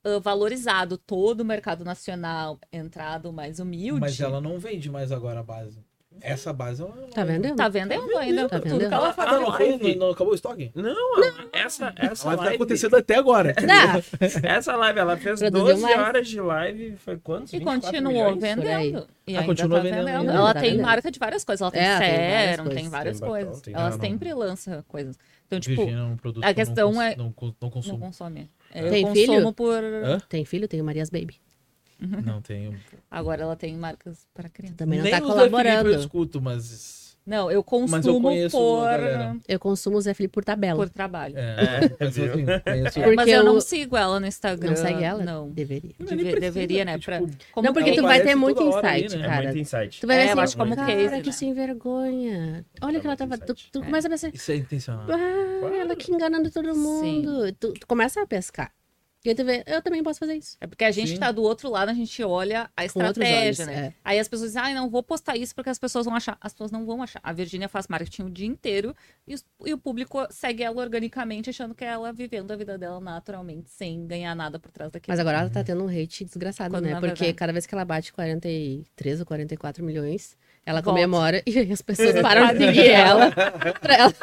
ah, valorizado todo o mercado nacional, entrado mais humilde, Mas ela não vende mais agora a base. Essa base ela não Tá vende. vendendo? tá vendendo ainda. Tá Tudo vendendo? ela não, foi? live. não, não acabou o estoque? Não, essa, essa Ela tá live. acontecendo até agora. Dá. Essa live, ela fez Produziu 12 mais. horas de live. Foi quantos? E 24 continuou milhões? vendendo. E Ah, continua tá vendendo vendendo. Ela Tá tem vendendo. marca de várias coisas. Ela tem É, tem várias sérum, tem coisas. várias Tem batom, coisas. tem Ela batom. sempre lança coisas. Então, tipo, é um a não questão cons- é- Não, não não consome. Eu Tem consumo filho? por. Hã? Tem filho, tem o Marias Baby. Não tenho. Agora ela tem marcas para criança. Também não Nem tá Felipe colaborando. eu escuto, mas. Não, eu consumo Mas eu por. Eu consumo o Zé Felipe por tabela. por trabalho. É, mas, viu? assim. Porque Mas eu não sigo ela no Instagram. Não segue ela? Não. Deveria. Nem Deve- precisa, deveria, né? Pra, tipo, como Não, porque tu vai ter muito ali, insight, né? É cara. muito insight. Tu vai É, ver eu assim, acho como cara, case, que né? sem vergonha. Olha É que ela tava... Tu, insight. tu É. começa a pensar, Isso é intencional. ah, ela que enganando todo mundo. Tu, tu começa a pescar. E tu vê, eu também posso fazer isso. É porque a gente Sim. tá do outro lado, a gente olha a Com estratégia, olhos, né? é. Aí as pessoas dizem, ai, não vou postar isso porque as pessoas vão achar. As pessoas não vão achar. A Virgínia faz marketing o dia inteiro e, e o público segue ela organicamente, achando que é ela vivendo a vida dela naturalmente, sem ganhar nada por trás daquilo. Mas agora ela tá tendo um hate desgraçado, Quando, né? Porque verdade- cada vez que ela bate 43 ou 44 milhões, ela Volta. comemora e aí as pessoas param de seguir ela. pra ela.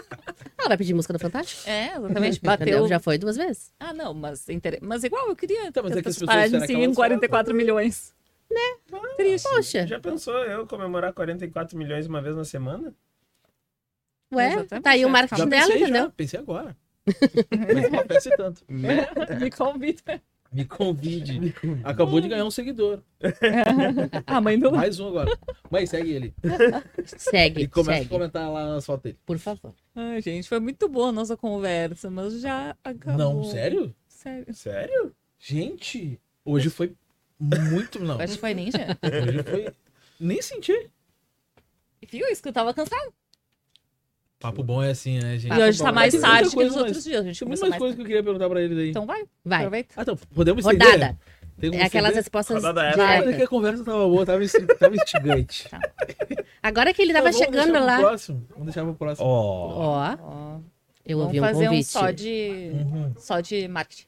Ela vai pedir música do Fantástico. É, exatamente. Entendeu? Bateu. Já foi duas vezes. Ah, não, mas, inter... mas igual, eu queria Então, mas é que as as pessoas parassem de seguir em elas 44 milhões. Triste. Poxa, Já pensou eu comemorar 44 milhões uma vez na semana? ué, Exatamente, tá aí o é. marketing Já dela, pensei, entendeu? já, pensei agora. Mas não pense tanto. Me convida. Me convide. Acabou de ganhar um seguidor. A mãe do Mais um agora. Mãe, segue ele. Segue, E começa a segue, comentar lá nas fotos dele. por favor. Ai, gente, foi muito boa a nossa conversa, mas já acabou. Não, sério? Sério. Sério? Gente, hoje foi muito. Não. Acho que foi ninja. Hoje foi. Nem senti. Viu? Isso que eu tava cansado. Papo bom é assim, né, gente? E hoje tá mais tarde que coisa, nos outros dias. A gente Tem começou muitas mais coisas que eu queria perguntar pra eles aí. Então vai, Vai, aproveita. Ah, então, podemos estender? rodada. Tem como É aquelas estender? respostas Rodada. Ah, é diretas. que a conversa tava boa, tava, insti- tava instigante. Agora que ele tava Então, vamos chegando deixar lá. pro Próximo. Vamos deixar pro próximo. Ó. Ó, Ó, eu vamos ouvi um fazer um convite. só de, Uhum. só de marketing.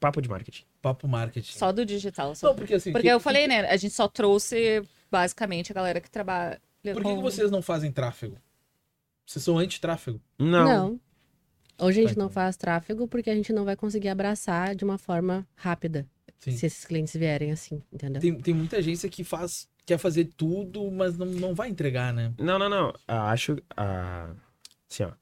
Papo de marketing. Papo marketing. Só do digital. Só. Não, porque assim. Porque que- eu falei, né? A gente só trouxe basicamente a galera que trabalha. Por que, com- que vocês não fazem tráfego? Vocês são anti-tráfego? Não. Não. Hoje a gente Tá, não então. faz tráfego porque a gente não vai conseguir abraçar de uma forma rápida. Sim. Se esses clientes vierem assim, entendeu? Tem, tem muita agência que faz, quer fazer tudo, mas não, não vai entregar, né? Não, não, não. Acho. ah, assim, ó.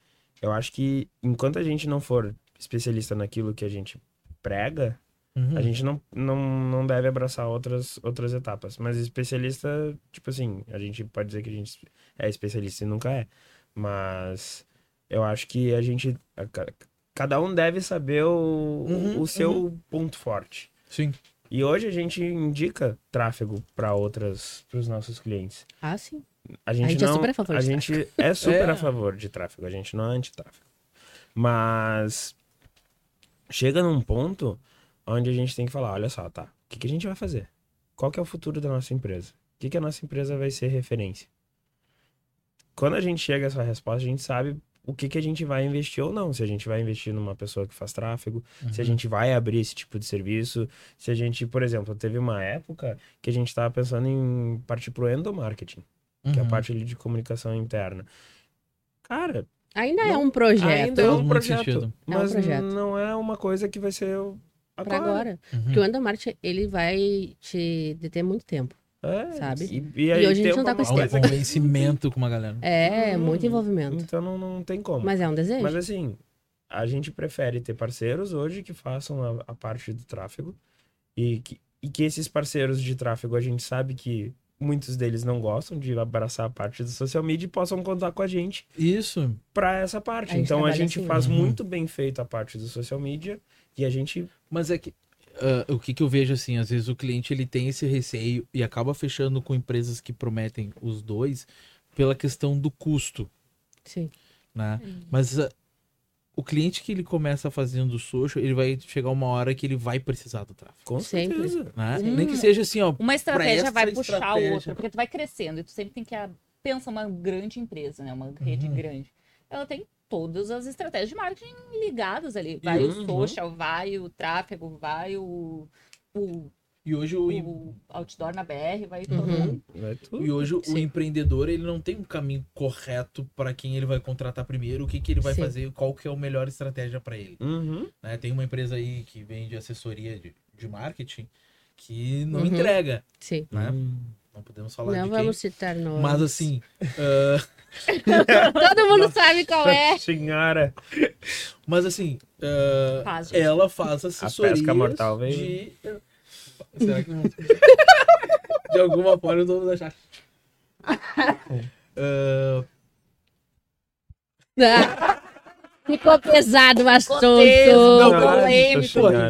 Eu acho que enquanto a gente não for especialista naquilo que a gente prega, Uhum. a gente não, não, não deve abraçar outras, outras etapas. Mas especialista, tipo assim, a gente pode dizer que a gente é especialista e nunca é. Mas eu acho que a gente. a ca- Cada um deve saber o, Uhum, o seu ponto forte. Sim. E hoje a gente indica tráfego para outras, para os nossos clientes. Ah, sim. A gente, gente é não, super a favor a de gente é super É. a favor de tráfego, a gente não é anti-tráfego. Mas chega num ponto onde a gente tem que falar, olha só, tá, o que, que a gente vai fazer? Qual que é o futuro da nossa empresa? O que, que a nossa empresa vai ser referência? Quando a gente chega a essa resposta, a gente sabe o que, que a gente vai investir ou não. Se a gente vai investir numa pessoa que faz tráfego, se a gente vai abrir esse tipo de serviço, se a gente, por exemplo, teve uma época que a gente estava pensando em partir pro endomarketing que é a Uhum. parte ali de comunicação interna. Cara, Ainda é Não, um projeto ainda é um muito projeto, sentido. É um mas projeto. não é uma coisa que vai ser o- pra agora. agora. Uhum. Porque o endomarketing, ele vai te deter muito tempo. É, Sabe? E, e aí E hoje a gente tem não tá com esse um coisa- convencimento com uma galera. É, Hum, muito envolvimento. Então não, não tem como. Mas é um desejo. Mas assim, a gente prefere ter parceiros hoje que façam a, a parte do tráfego e que, e que esses parceiros de tráfego a gente sabe que muitos deles não gostam de abraçar a parte do social media e possam contar com a gente Isso. para essa parte. A gente então a gente assim. faz Uhum. muito bem feito a parte do social media e a gente Mas é que. Ah, o que, que eu vejo assim, às vezes o cliente ele tem esse receio e acaba fechando com empresas que prometem os dois pela questão do custo, Sim. né? Mas ah, o cliente que ele começa fazendo social, ele vai chegar uma hora que ele vai precisar do tráfego, com Sempre. certeza. né? Sim. Nem que seja assim, ó, Uma estratégia vai puxar a estratégia. outra, porque tu vai crescendo e tu sempre tem que a- pensa uma grande empresa, né? Uma rede Uhum. grande. Ela tem todas as estratégias de marketing ligadas ali. Vai o Uhum. social, vai o tráfego, vai o, o, e hoje o, o outdoor na BR, vai todo Uhum. mundo. É tudo. E hoje o Sim. empreendedor ele não tem um caminho correto para quem ele vai contratar primeiro, o que, que ele vai Sim. fazer, qual que é a melhor estratégia para ele. Uhum. né? Tem uma empresa aí que vende assessoria de, de marketing que não Uhum. entrega, Sim. né? Hum. Não podemos falar Não de vamos citar quem. nomes. Mas assim, ah, Todo mundo sabe qual é. Senhora. mas assim, ah, Faz, ela faz assessoria pesca mortal veio. de Será que não? de alguma forma eu tô achar. Ah, Ah, Ficou pesado o assunto. Não, Não,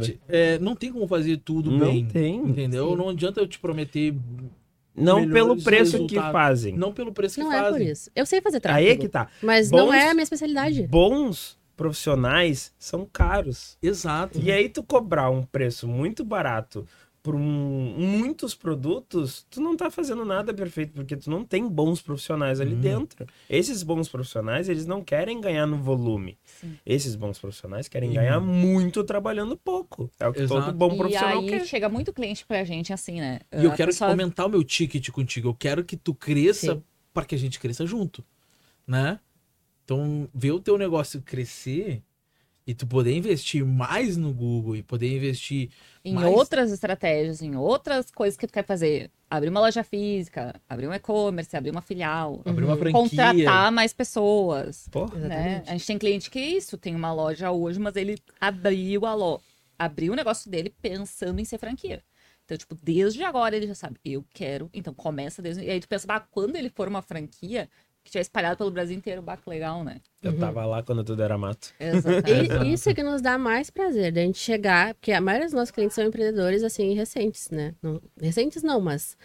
gente, é, não tem como fazer tudo Não bem. tem. Entendeu? Sim. Não adianta eu te prometer, Não pelo preço que fazem. não pelo preço que Não é por fazem. isso. Eu sei fazer tráfego. Aí é que tá. Mas não Bons- é a minha especialidade. Bons profissionais são caros. Exato. E aí tu cobrar um preço muito barato por um- muitos produtos, tu não tá fazendo nada perfeito, porque tu não tem bons profissionais ali Hum. dentro. Esses bons profissionais, eles não querem ganhar no volume. Sim. Esses bons profissionais querem Uhum. ganhar muito trabalhando pouco. É o que Exato. todo bom E profissional aí quer. chega muito cliente pra gente assim, né? E eu A quero pessoa- aumentar o meu ticket contigo. Eu quero que tu cresça para que a gente cresça junto, né? Então, ver o teu negócio crescer e tu poder investir mais no Google e poder investir em mais- outras estratégias, em outras coisas que tu quer fazer. Abrir uma loja física, abrir um e-commerce, abrir uma filial, abrir uma Uhum. franquia. contratar mais pessoas. Porra. Né? Exatamente. A gente tem cliente que é isso, tem uma loja hoje, mas ele abriu a lo... abriu o negócio dele pensando em ser franquia. Então, tipo, desde agora ele já sabe, eu quero. Então, começa desde. E aí tu pensa, bah, quando ele for uma franquia, que tiver espalhado pelo Brasil inteiro, bah, que legal, né? Eu tava lá quando tudo era mato. Exatamente. E isso é que nos dá mais prazer, da gente chegar, porque a maioria dos nossos clientes são empreendedores, assim, recentes, né? Não- recentes não, mas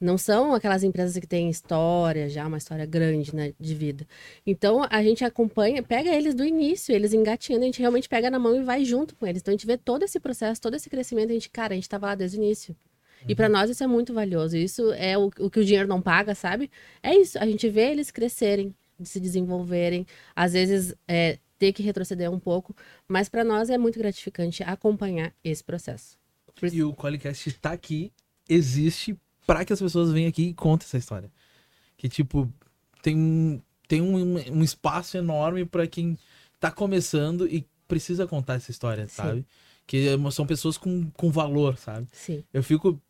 não são aquelas empresas que têm história já, uma história grande, né, de vida. Então, a gente acompanha, pega eles do início, eles engatinhando, a gente realmente pega na mão e vai junto com eles. Então, a gente vê todo esse processo, todo esse crescimento, a gente, cara, a gente tava lá desde o início. E para nós isso é muito valioso. Isso é o, o que o dinheiro não paga, sabe? É isso. A gente vê eles crescerem, se desenvolverem. Às vezes é, ter que retroceder um pouco. Mas para nós é muito gratificante acompanhar esse processo. E o Qualicast tá aqui, existe para que as pessoas venham aqui e contem essa história. Que, tipo, tem, um- tem um, um espaço enorme para quem tá começando e precisa contar essa história, Sim. sabe? Que é- são pessoas com, com valor, sabe? Sim. Eu fico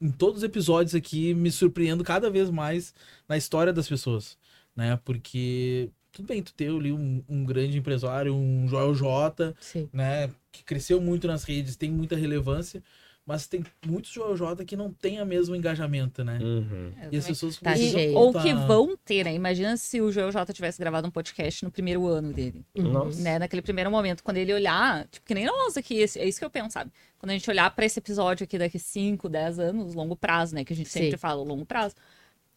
em todos os episódios aqui me surpreendo cada vez mais na história das pessoas, né? Porque tudo bem, tu ter ali um, um grande empresário, um Joel J, né? Que cresceu muito nas redes, tem muita relevância, mas tem muitos Joel J que não tem a mesmo engajamento, né? Uhum. E as pessoas Tá precisam. Ou que vão ter, né? Imagina se o Joel J tivesse gravado um podcast no primeiro ano dele. Uhum. Nossa. né, naquele primeiro momento, quando ele olhar, tipo, que nem nós aqui, é isso que eu penso, sabe? Quando a gente olhar pra esse episódio aqui daqui 5, 10 anos, longo prazo, né, que a gente sempre Sim. fala, longo prazo,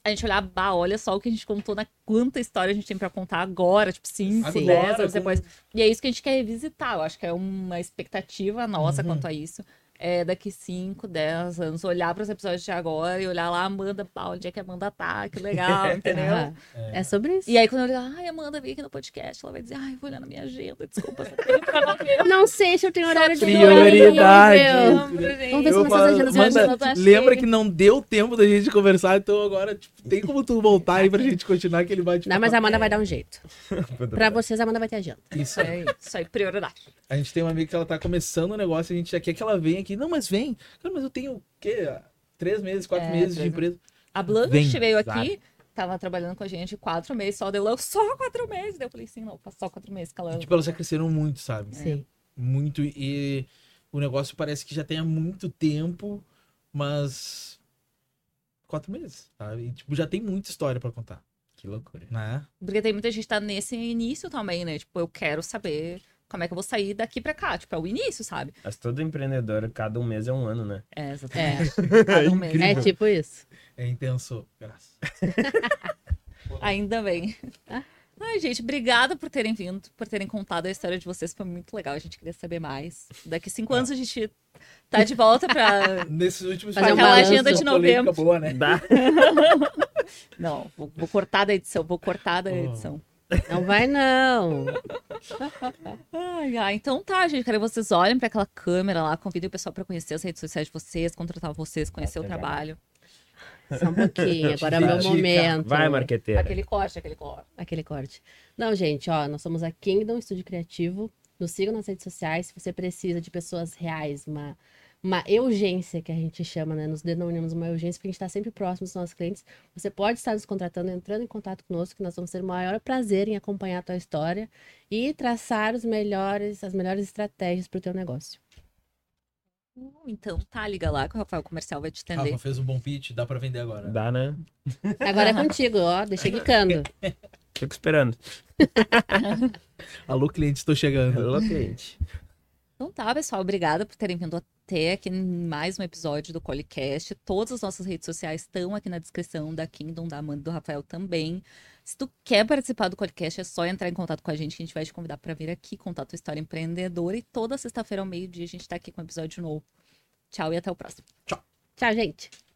a gente olhar, bah, olha só o que a gente contou, na quanta história a gente tem pra contar agora, tipo, 5, Agora, 10 anos depois. E é isso que a gente quer revisitar, eu acho que é uma expectativa nossa Uhum. quanto a isso. É daqui 5, 10 anos, olhar pros episódios de agora e olhar lá, Amanda, pá, onde é que a Amanda tá, que legal, entendeu? Ah, é sobre isso. E aí, quando eu olhar, ai, Amanda veio aqui no podcast, ela vai dizer, ai, vou olhar na minha agenda, desculpa, só tenho pra não ver. Não sei se eu tenho horário de Prioridade. Vamos ver se falo, agendas Amanda, que lembra que não deu tempo da gente conversar, então agora tipo, tem como tu voltar aí pra gente continuar aquele bate Não, mas a Amanda vai dar um jeito. Pra vocês, a Amanda vai ter agenda. Isso É isso aí, prioridade. A gente tem uma amiga que ela tá começando o negócio, a gente já quer que ela venha aqui. Não, mas vem. Cara, mas eu tenho o quê? Três meses, quatro É, meses de empresa. A Blanche Vem, veio aqui, tava trabalhando com a gente quatro meses, só deu lá, só quatro meses. Daí eu falei, sim, não, só quatro meses ela... Tipo, elas já cresceram muito, sabe? Sim. Muito. E o negócio parece que já tem há muito tempo, mas. Quatro meses, sabe? E, tipo, já tem muita história pra contar, Que loucura. né? Porque tem muita gente que tá nesse início também, né? Tipo, eu quero saber como é que eu vou sair daqui pra cá. Tipo, é o início, sabe? Mas todo empreendedor, cada um mês é um ano, né? É, É, exatamente. Cada um mês. é tipo isso. É intenso. Graças. Ainda bem. Ai, gente, obrigada por terem vindo, por terem contado a história de vocês. Foi muito legal. A gente queria saber mais. Daqui cinco anos a gente tá de volta pra. Nesses últimos Fazer um balanço. agenda de Uma novembro. Boa, né? Dá. Não, vou, vou cortar da edição, vou cortar da Oh. Não vai, não. Ai, ai, então tá, gente. Quero que vocês olhem pra aquela câmera lá, convidem o pessoal pra conhecer as redes sociais de vocês, contratar vocês, conhecer o legal. trabalho. Só um pouquinho. Agora é o meu momento. Vai, marqueteira. Aquele corte, aquele corte. Aquele corte. Não, gente, ó, nós somos a Kingdom Estúdio Criativo. Nos sigam nas redes sociais. Se você precisa de pessoas reais, uma, uma urgência que a gente chama, né? Nos denominamos uma urgência, porque a gente está sempre próximo dos nossos clientes. Você pode estar nos contratando, entrando em contato conosco, que nós vamos ter o maior prazer em acompanhar a tua história e traçar os melhores, as melhores estratégias para o teu negócio. Então tá, liga lá que o Rafael Comercial vai te atender. Rafa fez um bom pitch, dá pra vender agora. Dá, né? Agora é contigo, ó. Deixa quicando. Fico esperando. Alô, cliente, estou chegando. Alô, cliente. Então tá, pessoal. Obrigada por terem vindo até aqui em mais um episódio do Colicast. Todas as nossas redes sociais estão aqui na descrição da Kingdom, da Amanda e do Rafael também. Se tu quer participar do podcast, é só entrar em contato com a gente, que a gente vai te convidar para vir aqui contar a tua história empreendedora. E toda sexta-feira ao meio-dia a gente tá aqui com um episódio novo. Tchau e até o próximo. Tchau, gente.